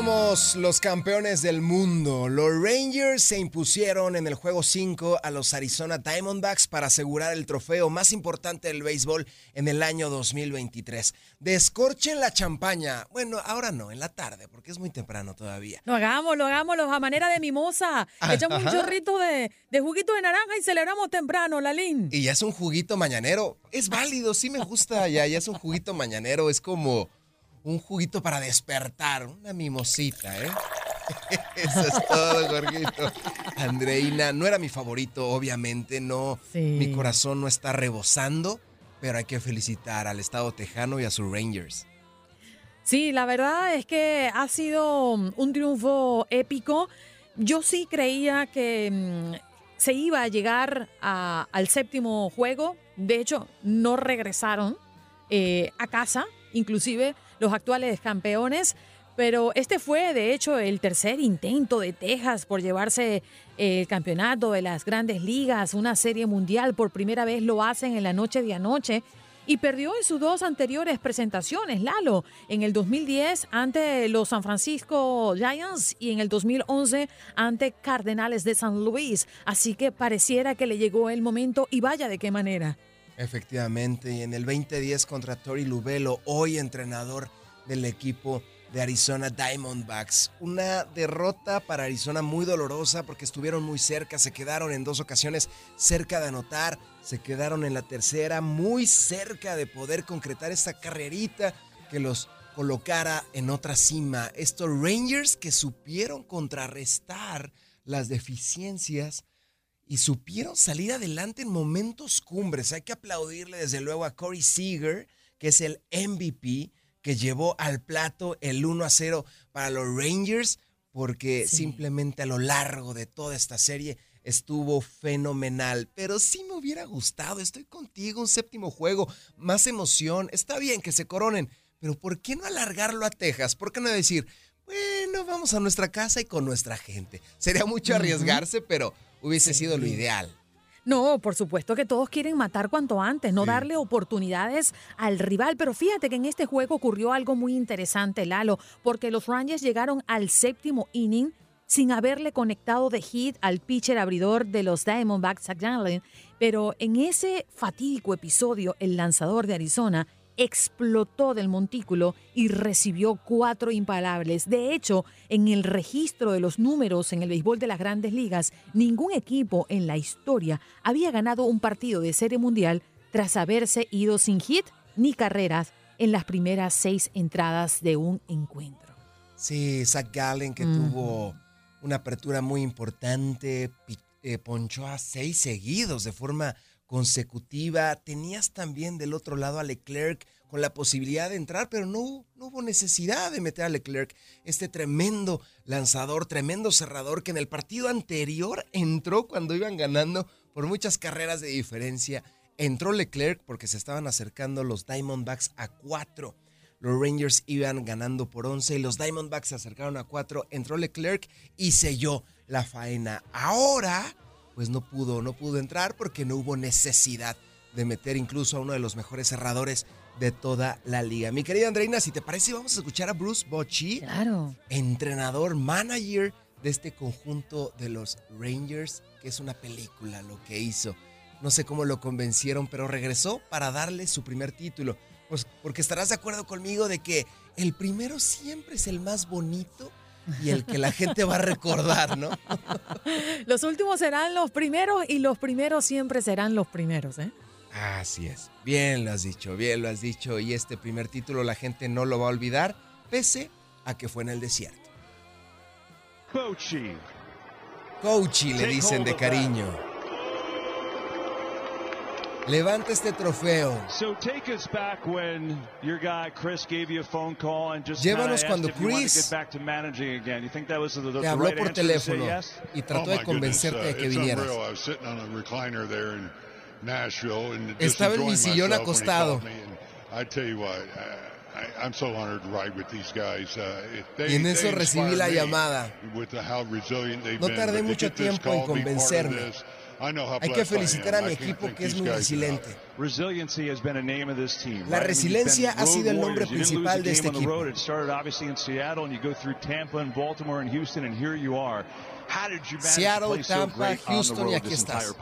Speaker 4: Somos los campeones del mundo. Los Rangers se impusieron en el juego 5 a los Arizona Diamondbacks para asegurar el trofeo más importante del béisbol en el año 2023. Descorchen la champaña. Bueno, ahora no, en la tarde, porque es muy temprano todavía.
Speaker 1: Lo hagamos, lo hagámoslo a manera de mimosa. Echamos un chorrito de, de, juguito de naranja y celebramos temprano, Lalín.
Speaker 4: Y ya es un juguito mañanero. Es válido, sí me gusta ya, ya es un juguito mañanero. Es como un juguito para despertar, una mimosita, ¿eh? Eso es todo, Jorgito. Andreina, no era mi favorito, obviamente, no. Mi corazón no está rebosando, pero hay que felicitar al Estado Tejano y a sus Rangers.
Speaker 1: Sí, la verdad es que ha sido un triunfo épico. Yo sí creía que mm, se iba a llegar al séptimo juego. De hecho, no regresaron eh, a casa, inclusive los actuales campeones, Pero este fue, de hecho, el tercer intento de Texas por llevarse el campeonato de las grandes ligas, una serie mundial. Por primera vez lo hacen en la noche de anoche y perdió en sus dos anteriores presentaciones, Lalo, en el 2010 ante los San Francisco Giants y en el 2011 ante Cardenales de San Luis. Así que pareciera que le llegó el momento y vaya de qué manera.
Speaker 4: Efectivamente, y en el 2010 contra Tori Lubelo, hoy entrenador del equipo de Arizona Diamondbacks. Una derrota para Arizona muy dolorosa porque estuvieron muy cerca, se quedaron en dos ocasiones cerca de anotar, se quedaron en la tercera muy cerca de poder concretar esta carrerita que los colocara en otra cima. Estos Rangers que supieron contrarrestar las deficiencias y supieron salir adelante en momentos cumbres. Hay que aplaudirle desde luego a Corey Seager, que es el MVP que llevó al plato el 1 a 0 para los Rangers, porque simplemente a lo largo de toda esta serie estuvo fenomenal. Pero sí me hubiera gustado, estoy contigo, un séptimo juego, más emoción. Está bien que se coronen, pero ¿por qué no alargarlo a Texas? ¿Por qué no decir, bueno, vamos a nuestra casa y con nuestra gente? Sería mucho arriesgarse, pero hubiese sido lo ideal.
Speaker 1: No, por supuesto que todos quieren matar cuanto antes, no darle oportunidades al rival. Pero fíjate que en este juego ocurrió algo muy interesante, Lalo, porque los Rangers llegaron al séptimo inning sin haberle conectado de hit al pitcher abridor de los Diamondbacks, Zach Gallen. Pero en ese fatídico episodio, el lanzador de Arizona explotó del montículo y recibió cuatro imparables. De hecho, en el registro de los números en el béisbol de las grandes ligas, ningún equipo en la historia había ganado un partido de serie mundial tras haberse ido sin hit ni carreras en las primeras seis entradas de un encuentro.
Speaker 4: Sí, Zach Gallen que tuvo una apertura muy importante, eh, ponchó a seis seguidos de forma consecutiva. Tenías también del otro lado a Leclerc con la posibilidad de entrar, pero no, no hubo necesidad de meter a Leclerc, este tremendo lanzador, tremendo cerrador que en el partido anterior entró cuando iban ganando por muchas carreras de diferencia. Entró Leclerc porque se estaban acercando los Diamondbacks a cuatro. Los Rangers iban ganando por 11 y los Diamondbacks se acercaron a cuatro. Entró Leclerc y selló la faena. Ahora pues no pudo, no pudo entrar porque no hubo necesidad de meter incluso a uno de los mejores cerradores de toda la liga. Mi querida Andreina, si te parece, vamos a escuchar a Bruce Bochy,
Speaker 1: claro.
Speaker 4: entrenador, manager de este conjunto de los Rangers, que es una película lo que hizo. No sé cómo lo convencieron, pero regresó para darle su primer título. Pues porque estarás de acuerdo conmigo de que el primero siempre es el más bonito y el que la gente va a recordar, ¿no?
Speaker 1: los últimos serán los primeros y los primeros siempre serán los primeros, ¿eh?
Speaker 4: Así es. Bien lo has dicho, bien lo has dicho. Y este primer título la gente no lo va a olvidar, pese a que fue en el desierto.
Speaker 9: Coachy.
Speaker 4: Coachy le dicen de cariño. Levanta este trofeo. Llévanos cuando Chris te habló por teléfono y trató de convencerte de que vinieras. Estaba en mi sillón acostado. Y en eso recibí la llamada. No tardé mucho tiempo en convencerme. Hay que felicitar a mi equipo que es muy resiliente. La resiliencia ha sido el nombre principal de este equipo. Seattle, Tampa, Houston y aquí estás.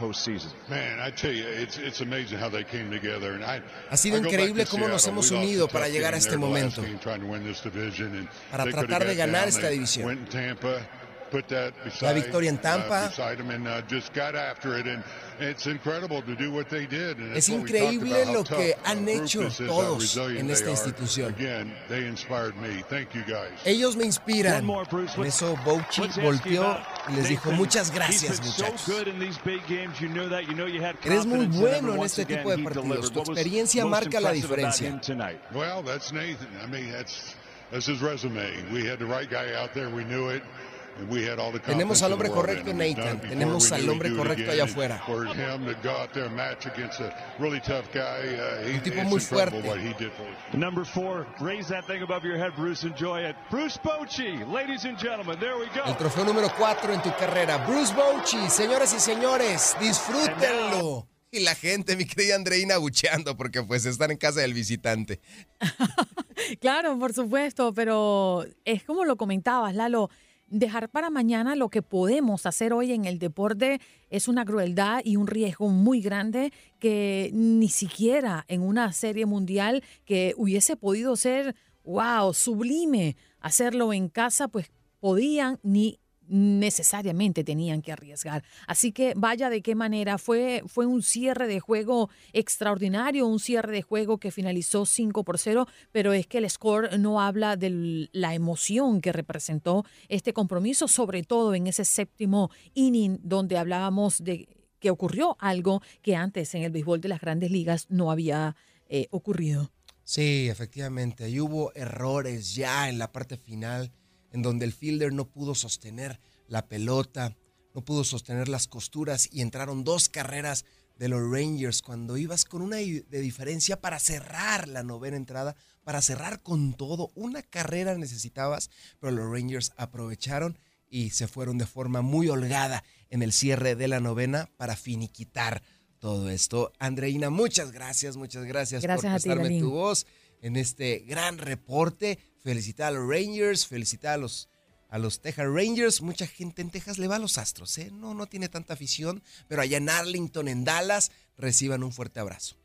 Speaker 4: Ha sido increíble cómo nos hemos unido para llegar a este momento, para tratar de ganar esta división la victoria en Tampa. Es increíble lo que han hecho todos en esta institución. Ellos me inspiran. Por eso Bouchi volteó y les dijo muchas gracias muchachos. Eres muy bueno en este tipo de partidos. Tu experiencia marca la diferencia.
Speaker 9: That's his resume. We had the right guy out there. We knew it.
Speaker 4: Tenemos al hombre correcto, Nathan. Tenemos al hombre correcto allá afuera. Un tipo muy fuerte.
Speaker 9: Number four, raise that thing above your head, Bruce. Enjoy it. Bruce Bochy, ladies and gentlemen, there we go.
Speaker 4: El trofeo número 4 en tu carrera. Bruce Bochy, señoras y señores, disfrútenlo. Y la gente, mi querida Andreina, bucheando porque pues están en casa del visitante.
Speaker 1: claro, por supuesto, pero es como lo comentabas, Lalo. Dejar para mañana lo que podemos hacer hoy en el deporte es una crueldad y un riesgo muy grande que ni siquiera en una serie mundial que hubiese podido ser, wow, sublime, hacerlo en casa, pues podían ni necesariamente tenían que arriesgar. Así que vaya de qué manera fue, fue un cierre de juego extraordinario, un cierre de juego que finalizó 5 por 0, pero es que el score no habla de la emoción que representó este compromiso, sobre todo en ese séptimo inning donde hablábamos de que ocurrió algo que antes en el béisbol de las grandes ligas no había eh, ocurrido.
Speaker 4: Sí, efectivamente, hubo errores ya en la parte final en donde el fielder no pudo sostener la pelota, no pudo sostener las costuras y entraron dos carreras de los Rangers cuando ibas con una de diferencia para cerrar la novena entrada, para cerrar con todo. Una carrera necesitabas, pero los Rangers aprovecharon y se fueron de forma muy holgada en el cierre de la novena para finiquitar todo esto. Andreina, muchas gracias, muchas gracias, por prestarme tu voz en este gran reporte. Felicitar a los Rangers, felicitar a los, a los Texas Rangers. Mucha gente en Texas le va a los Astros, ¿eh? No, no tiene tanta afición, pero allá en Arlington, en Dallas, reciban un fuerte abrazo.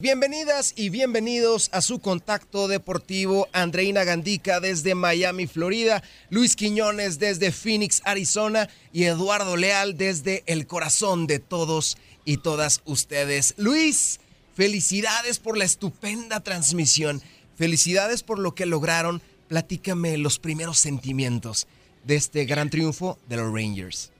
Speaker 4: Bienvenidas y bienvenidos a su contacto deportivo. Andreina Gandica desde Miami, Florida, Luis Quiñones desde Phoenix, Arizona y Eduardo Leal desde el corazón de todos y todas ustedes. Luis, felicidades por la estupenda transmisión. Felicidades por lo que lograron. Platícame los primeros sentimientos de este gran triunfo de los Rangers.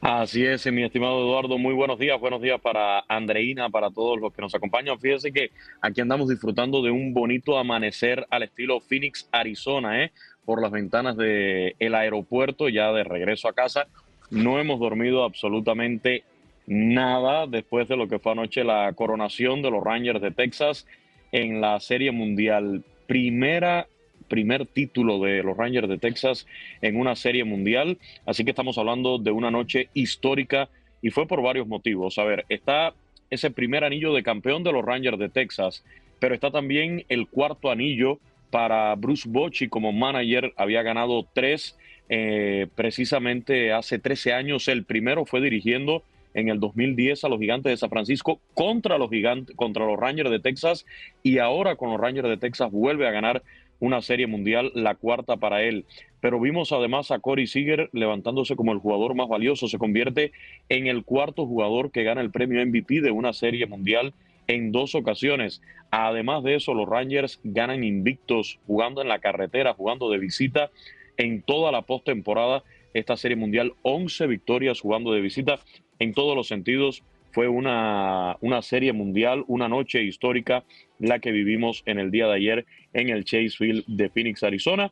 Speaker 10: Así es, mi estimado Eduardo, muy buenos días, buenos días para Andreina, para todos los que nos acompañan. Fíjese que aquí andamos disfrutando de un bonito amanecer al estilo Phoenix, Arizona, ¿eh? por las ventanas del el aeropuerto, ya de regreso a casa. No hemos dormido absolutamente nada después de lo que fue anoche la coronación de los Rangers de Texas en la Serie Mundial. Primera, primer título de los Rangers de Texas en una Serie Mundial. Así que estamos hablando de una noche histórica y fue por varios motivos. A ver, está ese primer anillo de campeón de los Rangers de Texas, pero está también el cuarto anillo para Bruce Bochy como manager. Había ganado tres eh, precisamente hace 13 años. El primero fue dirigiendo en el 2010 a los Gigantes de San Francisco contra los Gigantes, contra los Rangers de Texas y ahora con los Rangers de Texas vuelve a ganar una serie mundial, la cuarta para él. Pero vimos además a Corey Seager levantándose como el jugador más valioso, se convierte en el cuarto jugador que gana el premio MVP de una serie mundial en dos ocasiones. Además de eso, los Rangers ganan invictos jugando en la carretera, jugando de visita en toda la postemporada esta serie mundial, 11 victorias jugando de visita en todos los sentidos. Fue una, una serie mundial, una noche histórica la que vivimos en el día de ayer en el Chase Field de Phoenix, Arizona.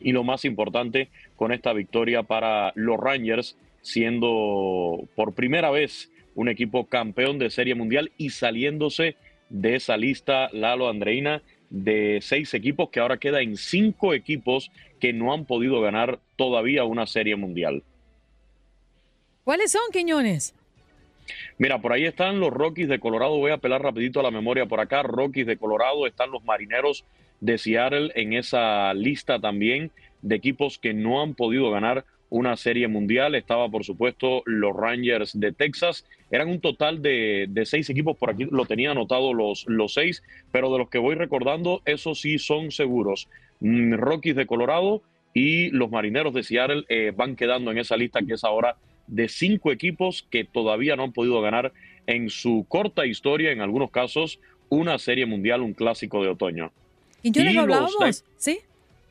Speaker 10: Y lo más importante con esta victoria para los Rangers, siendo por primera vez un equipo campeón de Serie Mundial y saliéndose de esa lista, Lalo Andreina, de seis equipos que ahora queda en cinco equipos que no han podido ganar todavía una Serie Mundial.
Speaker 1: ¿Cuáles son, Quiñones?
Speaker 10: Mira, por ahí están los Rockies de Colorado. Voy a apelar rapidito a la memoria por acá. Rockies de Colorado, están los Marineros de Seattle en esa lista también de equipos que no han podido ganar una serie mundial. Estaba, por supuesto, los Rangers de Texas. Eran un total de, seis equipos, por aquí lo tenía anotado los, seis, pero de los que voy recordando, esos sí son seguros. Mm, Rockies de Colorado y los Marineros de Seattle eh, van quedando en esa lista que es ahora de cinco equipos que todavía no han podido ganar en su corta historia, en algunos casos, una serie mundial, un clásico de otoño.
Speaker 1: ¿Y yo les hablábamos? ¿Sí?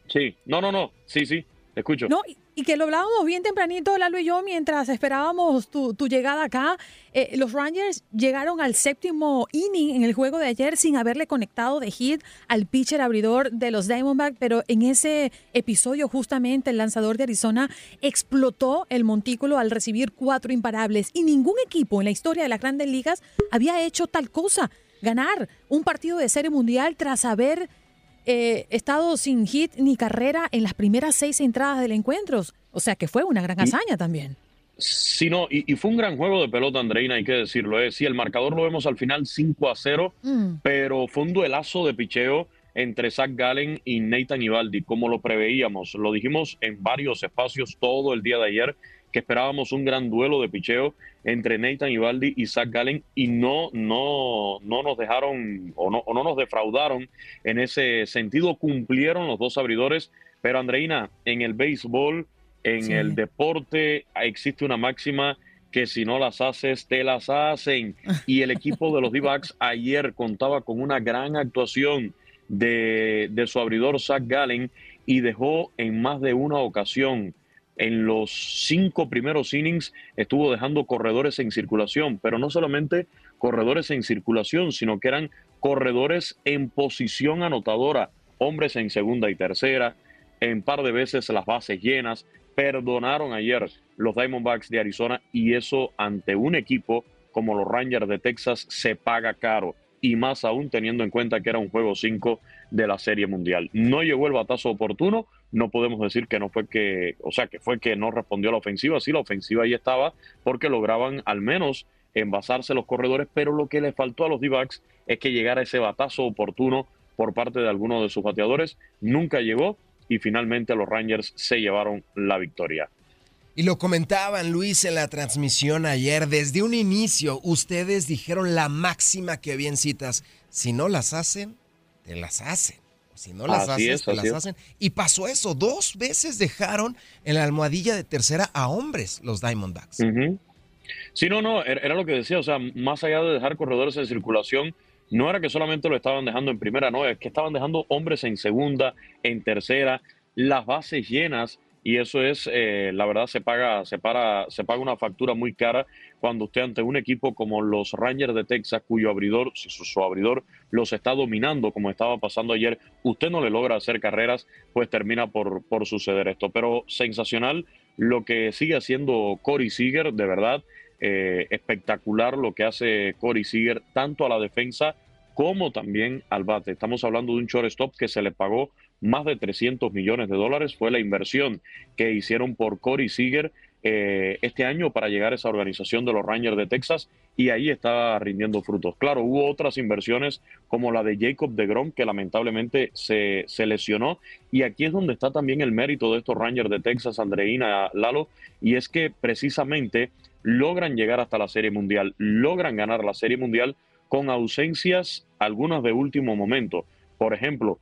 Speaker 10: Sí, no, no, no, sí, sí, te escucho.
Speaker 1: No, y que lo hablábamos bien tempranito, Lalo y yo, mientras esperábamos tu, tu llegada acá. Eh, los Rangers llegaron al séptimo inning en el juego de ayer sin haberle conectado de hit al pitcher abridor de los Diamondbacks, pero en ese episodio justamente el lanzador de Arizona explotó el montículo al recibir cuatro imparables y ningún equipo en la historia de las grandes ligas había hecho tal cosa, ganar un partido de serie mundial tras haber eh, estado sin hit ni carrera en las primeras seis entradas del encuentro. O sea que fue una gran hazaña también.
Speaker 10: Sí, no, y, fue un gran juego de pelota, Andreina, hay que decirlo. ¿eh? Sí, el marcador lo vemos al final 5 a 0, mm. pero fue un duelazo de picheo entre Zach Gallen y Nathan Ivaldi, como lo preveíamos. Lo dijimos en varios espacios todo el día de ayer, que esperábamos un gran duelo de picheo entre Nathan Ivaldi y Zach Gallen, y no, no, no nos dejaron o no, o no nos defraudaron en ese sentido. Cumplieron los dos abridores, pero Andreina, en el béisbol en el deporte existe una máxima que si no las haces, te las hacen. Y el equipo de los d ayer contaba con una gran actuación de, de, su abridor Zach Gallen y dejó en más de una ocasión. En los cinco primeros innings estuvo dejando corredores en circulación, pero no solamente corredores en circulación, sino que eran corredores en posición anotadora, hombres en segunda y tercera, en par de veces las bases llenas, perdonaron ayer los Diamondbacks de Arizona y eso ante un equipo como los Rangers de Texas se paga caro y más aún teniendo en cuenta que era un juego 5 de la Serie Mundial. No llegó el batazo oportuno, no podemos decir que no fue que, o sea, que fue que no respondió a la ofensiva, sí, la ofensiva ahí estaba porque lograban al menos envasarse los corredores, pero lo que le faltó a los D-backs es que llegara ese batazo oportuno por parte de alguno de sus bateadores, nunca llegó y finalmente los Rangers se llevaron la victoria.
Speaker 4: Y lo comentaban Luis en la transmisión ayer, desde un inicio ustedes dijeron la máxima que bien citas, si no las hacen, te las hacen. Si no las hacen, te las hacen. Y pasó eso, dos veces dejaron en la almohadilla de tercera a hombres los Diamondbacks.
Speaker 10: Sí, no, no, era lo que decía, o sea, más allá de dejar corredores en circulación, no era que solamente lo estaban dejando en primera, no, es que estaban dejando hombres en segunda, en tercera, las bases llenas y eso es, eh, la verdad, se paga, se, para, se paga una factura muy cara cuando usted ante un equipo como los Rangers de Texas, cuyo abridor, si su, abridor los está dominando, como estaba pasando ayer, usted no le logra hacer carreras, pues termina por, por suceder esto. Pero sensacional lo que sigue haciendo Corey Seager, de verdad, eh, espectacular lo que hace Corey Seager, tanto a la defensa como también al bate. Estamos hablando de un shortstop que se le pagó más de 300 millones de dólares. Fue la inversión que hicieron por Corey Seager eh, este año para llegar a esa organización de los Rangers de Texas y ahí está rindiendo frutos. Claro, hubo otras inversiones como la de Jacob de Grom que lamentablemente se, se, lesionó y aquí es donde está también el mérito de estos Rangers de Texas, Andreina Lalo, y es que precisamente logran llegar hasta la Serie Mundial, logran ganar la Serie Mundial con ausencias, algunas de último momento. Por ejemplo,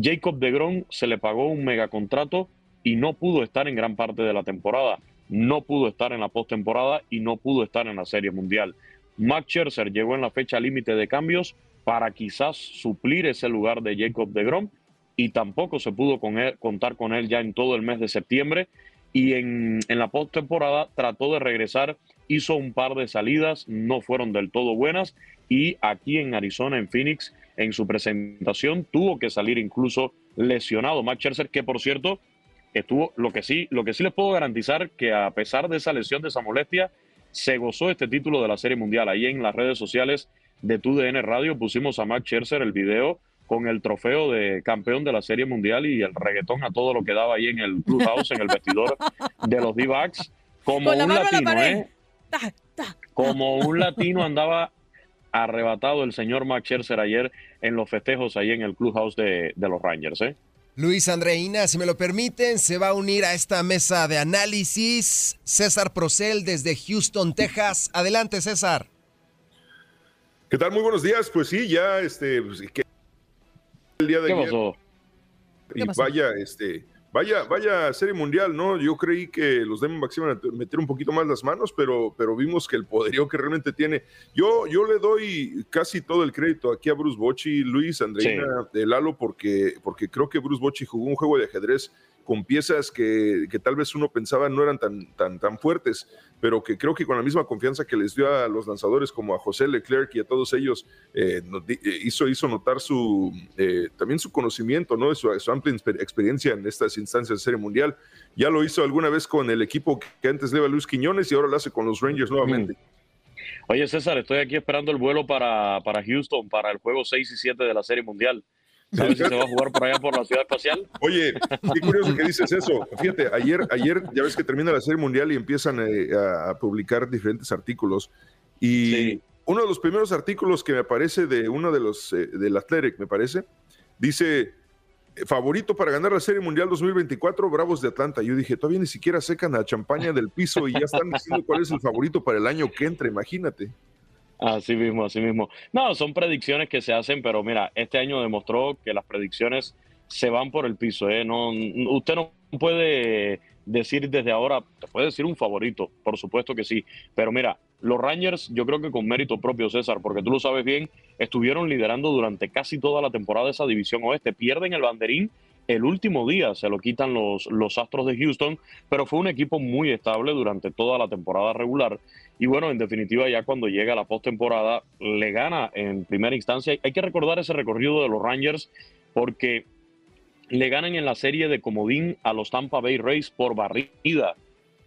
Speaker 10: Jacob de Grom se le pagó un megacontrato y no pudo estar en gran parte de la temporada, no pudo estar en la postemporada y no pudo estar en la Serie Mundial. Max Scherzer llegó en la fecha límite de cambios para quizás suplir ese lugar de Jacob de Grom y tampoco se pudo contar con él ya en todo el mes de septiembre. Y en, en la postemporada trató de regresar, hizo un par de salidas, no fueron del todo buenas. Y aquí en Arizona, en Phoenix, en su presentación tuvo que salir incluso lesionado Max Scherzer, que por cierto estuvo, lo que sí, lo que sí les puedo garantizar que a pesar de esa lesión, de esa molestia, se gozó este título de la Serie Mundial. Ahí en las redes sociales de TUDN Radio pusimos a Max Scherzer el video con el trofeo de campeón de la Serie Mundial y el reggaetón a todo lo que daba ahí en el clubhouse, en el vestidor de los D-Backs, como un latino, ¿eh? Como un latino andaba arrebatado el señor Max Scherzer ayer en los festejos ahí en el clubhouse de, de los Rangers, ¿eh?
Speaker 4: Luis Andreina, si me lo permiten, se va a unir a esta mesa de análisis César Procel desde Houston, Texas. Adelante, César.
Speaker 11: ¿Qué tal? Muy buenos días. Pues sí, ya este, pues, el día de
Speaker 10: ¿Qué Pasó?
Speaker 11: Y vaya, este, vaya, vaya serie mundial, ¿no? Yo creí que los Diamondbacks iban a meter un poquito más las manos, pero, pero vimos que el poderío que realmente tiene. Yo, yo le doy casi todo el crédito aquí a Bruce Bochy, Luis, Andreina, de Lalo, porque, porque creo que Bruce Bochy jugó un juego de ajedrez con piezas que, que, tal vez uno pensaba no eran tan, tan, tan fuertes, pero que creo que con la misma confianza que les dio a los lanzadores como a José Leclerc y a todos ellos, eh, eh, hizo, hizo notar su, eh, también su conocimiento, ¿no? Su, su, amplia experiencia en estas instancias de Serie Mundial. Ya lo hizo alguna vez con el equipo que antes le iba Luis Quiñones y ahora lo hace con los Rangers nuevamente.
Speaker 10: Oye, César, estoy aquí esperando el vuelo para, para Houston, para el juego 6 y 7 de la Serie Mundial. ¿Sabes si se va a jugar por allá por la ciudad espacial?
Speaker 11: Oye, qué curioso que dices eso. Fíjate, ayer, ayer ya ves que termina la serie mundial y empiezan eh, a, publicar diferentes artículos. Y uno de los primeros artículos que me aparece de uno de los, eh, del Athletic, me parece, dice favorito para ganar la Serie Mundial 2024, Bravos de Atlanta. Yo dije, todavía ni siquiera secan la champaña del piso y ya están diciendo cuál es el favorito para el año que entra, imagínate.
Speaker 10: Así mismo, así mismo. No, son predicciones que se hacen, pero mira, este año demostró que las predicciones se van por el piso. ¿eh? No, usted no puede decir desde ahora, te puede decir un favorito, por supuesto que sí, pero mira, los Rangers yo creo que con mérito propio, César, porque tú lo sabes bien, estuvieron liderando durante casi toda la temporada esa división oeste, pierden el banderín el último día se lo quitan los, los Astros de Houston, pero fue un equipo muy estable durante toda la temporada regular. Y bueno, en definitiva, ya cuando llega la postemporada, le gana en primera instancia. Hay que recordar ese recorrido de los Rangers porque le ganan en la serie de comodín a los Tampa Bay Rays por barrida.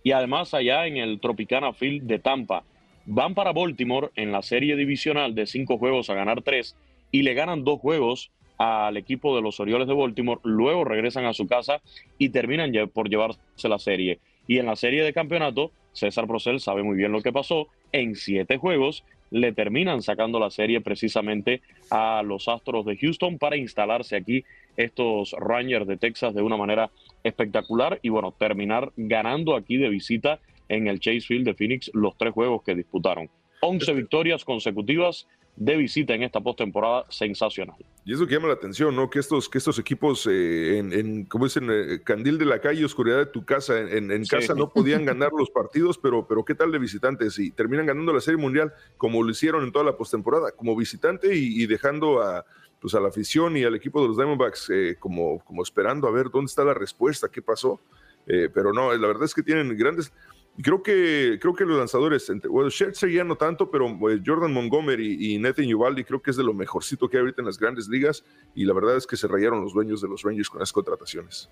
Speaker 10: Y además allá en el Tropicana Field de Tampa. Van para Baltimore en la serie divisional de cinco juegos a ganar tres y le ganan dos juegos al equipo de los Orioles de Baltimore, luego regresan a su casa y terminan por llevarse la serie. Y en la serie de campeonato, César Procel sabe muy bien lo que pasó. En siete juegos le terminan sacando la serie precisamente a los Astros de Houston para instalarse aquí estos Rangers de Texas de una manera espectacular y bueno, terminar ganando aquí de visita en el Chase Field de Phoenix los tres juegos que disputaron. 11 victorias consecutivas de visita en esta postemporada sensacional.
Speaker 11: Y eso que llama la atención, ¿no? Que estos, que estos equipos, eh, en, como dicen, eh, candil de la calle, oscuridad de tu casa, en, casa no podían ganar los partidos, pero, pero ¿qué tal de visitantes? Y terminan ganando la Serie Mundial como lo hicieron en toda la postemporada, como visitante y, dejando a, pues a la afición y al equipo de los Diamondbacks eh, como, como esperando a ver dónde está la respuesta, qué pasó. pero no, la verdad es que tienen grandes Creo que, creo que los lanzadores, bueno, Scherzer ya no tanto, pero eh, Jordan Montgomery y Nathan Uvalde creo que es de lo mejorcito que hay ahorita en las grandes ligas y la verdad es que se rayaron los dueños de los Rangers con las contrataciones.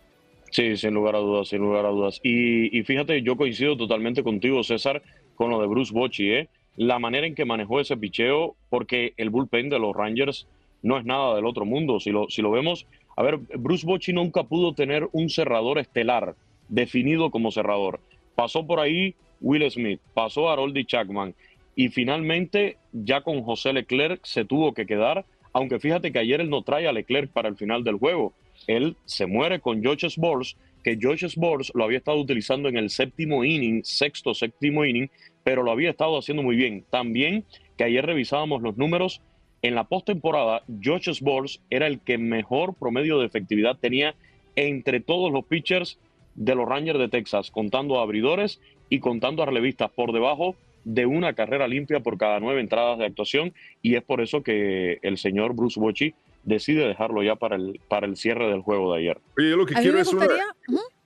Speaker 10: Sí, sin lugar a dudas, sin lugar a dudas. Y, fíjate, yo coincido totalmente contigo, César, con lo de Bruce Bochy, ¿eh? La manera en que manejó ese picheo, porque el bullpen de los Rangers no es nada del otro mundo. Si lo, si lo vemos, a ver, Bruce Bochy nunca pudo tener un cerrador estelar definido como cerrador. Pasó por ahí Will Smith, pasó Haroldy Chapman y finalmente ya con José Leclerc se tuvo que quedar, aunque fíjate que ayer él no trae a Leclerc para el final del juego. Él se muere con Josh Sports, que Josh Sports lo había estado utilizando en el séptimo inning, sexto, séptimo inning, pero lo había estado haciendo muy bien. También que ayer revisábamos los números, en la postemporada, Josh Sports era el que mejor promedio de efectividad tenía entre todos los pitchers de los Rangers de Texas, contando a abridores y contando a relevistas por debajo de una carrera limpia por cada nueve entradas de actuación. Y es por eso que el señor Bruce Bochy decide dejarlo ya para el, para el cierre del juego de ayer.
Speaker 11: Oye, yo lo que quiero es una...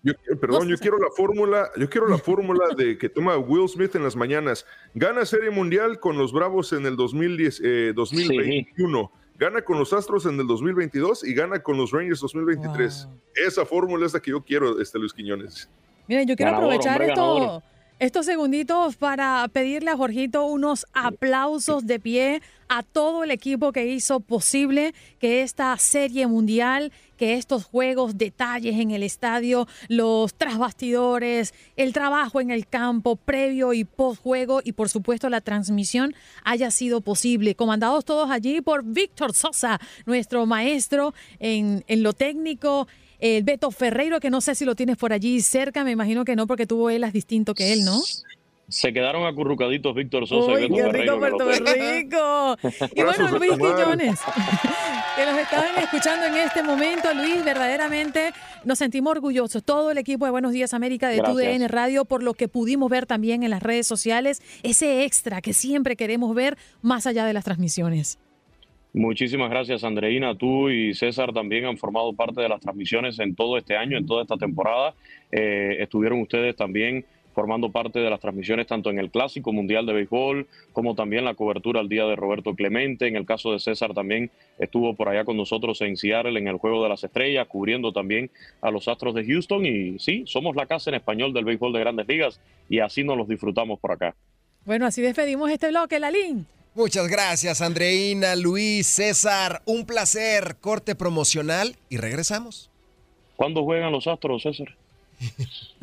Speaker 11: Yo, perdón, yo quiero la fórmula, yo quiero la fórmula de que toma Will Smith en las mañanas. Gana Serie Mundial con los Bravos en el 2010, 2021 gana con los Astros en el 2022 y gana con los Rangers 2023. Esa fórmula es la que yo quiero, este Luis Quiñones.
Speaker 1: Miren, yo quiero aprovechar esto estos segunditos para pedirle a Jorgito unos aplausos de pie a todo el equipo que hizo posible que esta serie mundial, que estos juegos, detalles en el estadio, los trasbastidores, el trabajo en el campo previo y post juego y por supuesto la transmisión haya sido posible. Comandados todos allí por Víctor Sosa, nuestro maestro en, en lo técnico el Beto Ferreiro, que no sé si lo tienes por allí cerca, me imagino que no, porque tuvo él distinto que él, ¿no?
Speaker 10: Se quedaron acurrucaditos Víctor Sosa
Speaker 1: y Beto qué rico Puerto Rico! y bueno, Luis Quillones, que nos estaban escuchando en este momento, Luis, verdaderamente nos sentimos orgullosos, todo el equipo de Buenos Días América de TUDN Radio, por lo que pudimos ver también en las redes sociales, ese extra que siempre queremos ver más allá de las transmisiones.
Speaker 10: Muchísimas gracias, Andreina. Tú y César también han formado parte de las transmisiones en todo este año, en toda esta temporada. Eh, estuvieron ustedes también formando parte de las transmisiones tanto en el Clásico Mundial de Béisbol como también la cobertura al día de Roberto Clemente. En el caso de César también estuvo por allá con nosotros en Seattle en el Juego de las Estrellas, cubriendo también a los Astros de Houston. Y sí, somos la casa en español del béisbol de grandes ligas y así nos los disfrutamos por acá.
Speaker 1: Bueno, así despedimos este bloque, Lalín.
Speaker 4: Muchas gracias, Andreina, Luis, César. Un placer. Corte promocional y regresamos.
Speaker 10: ¿Cuándo juegan los Astros, César?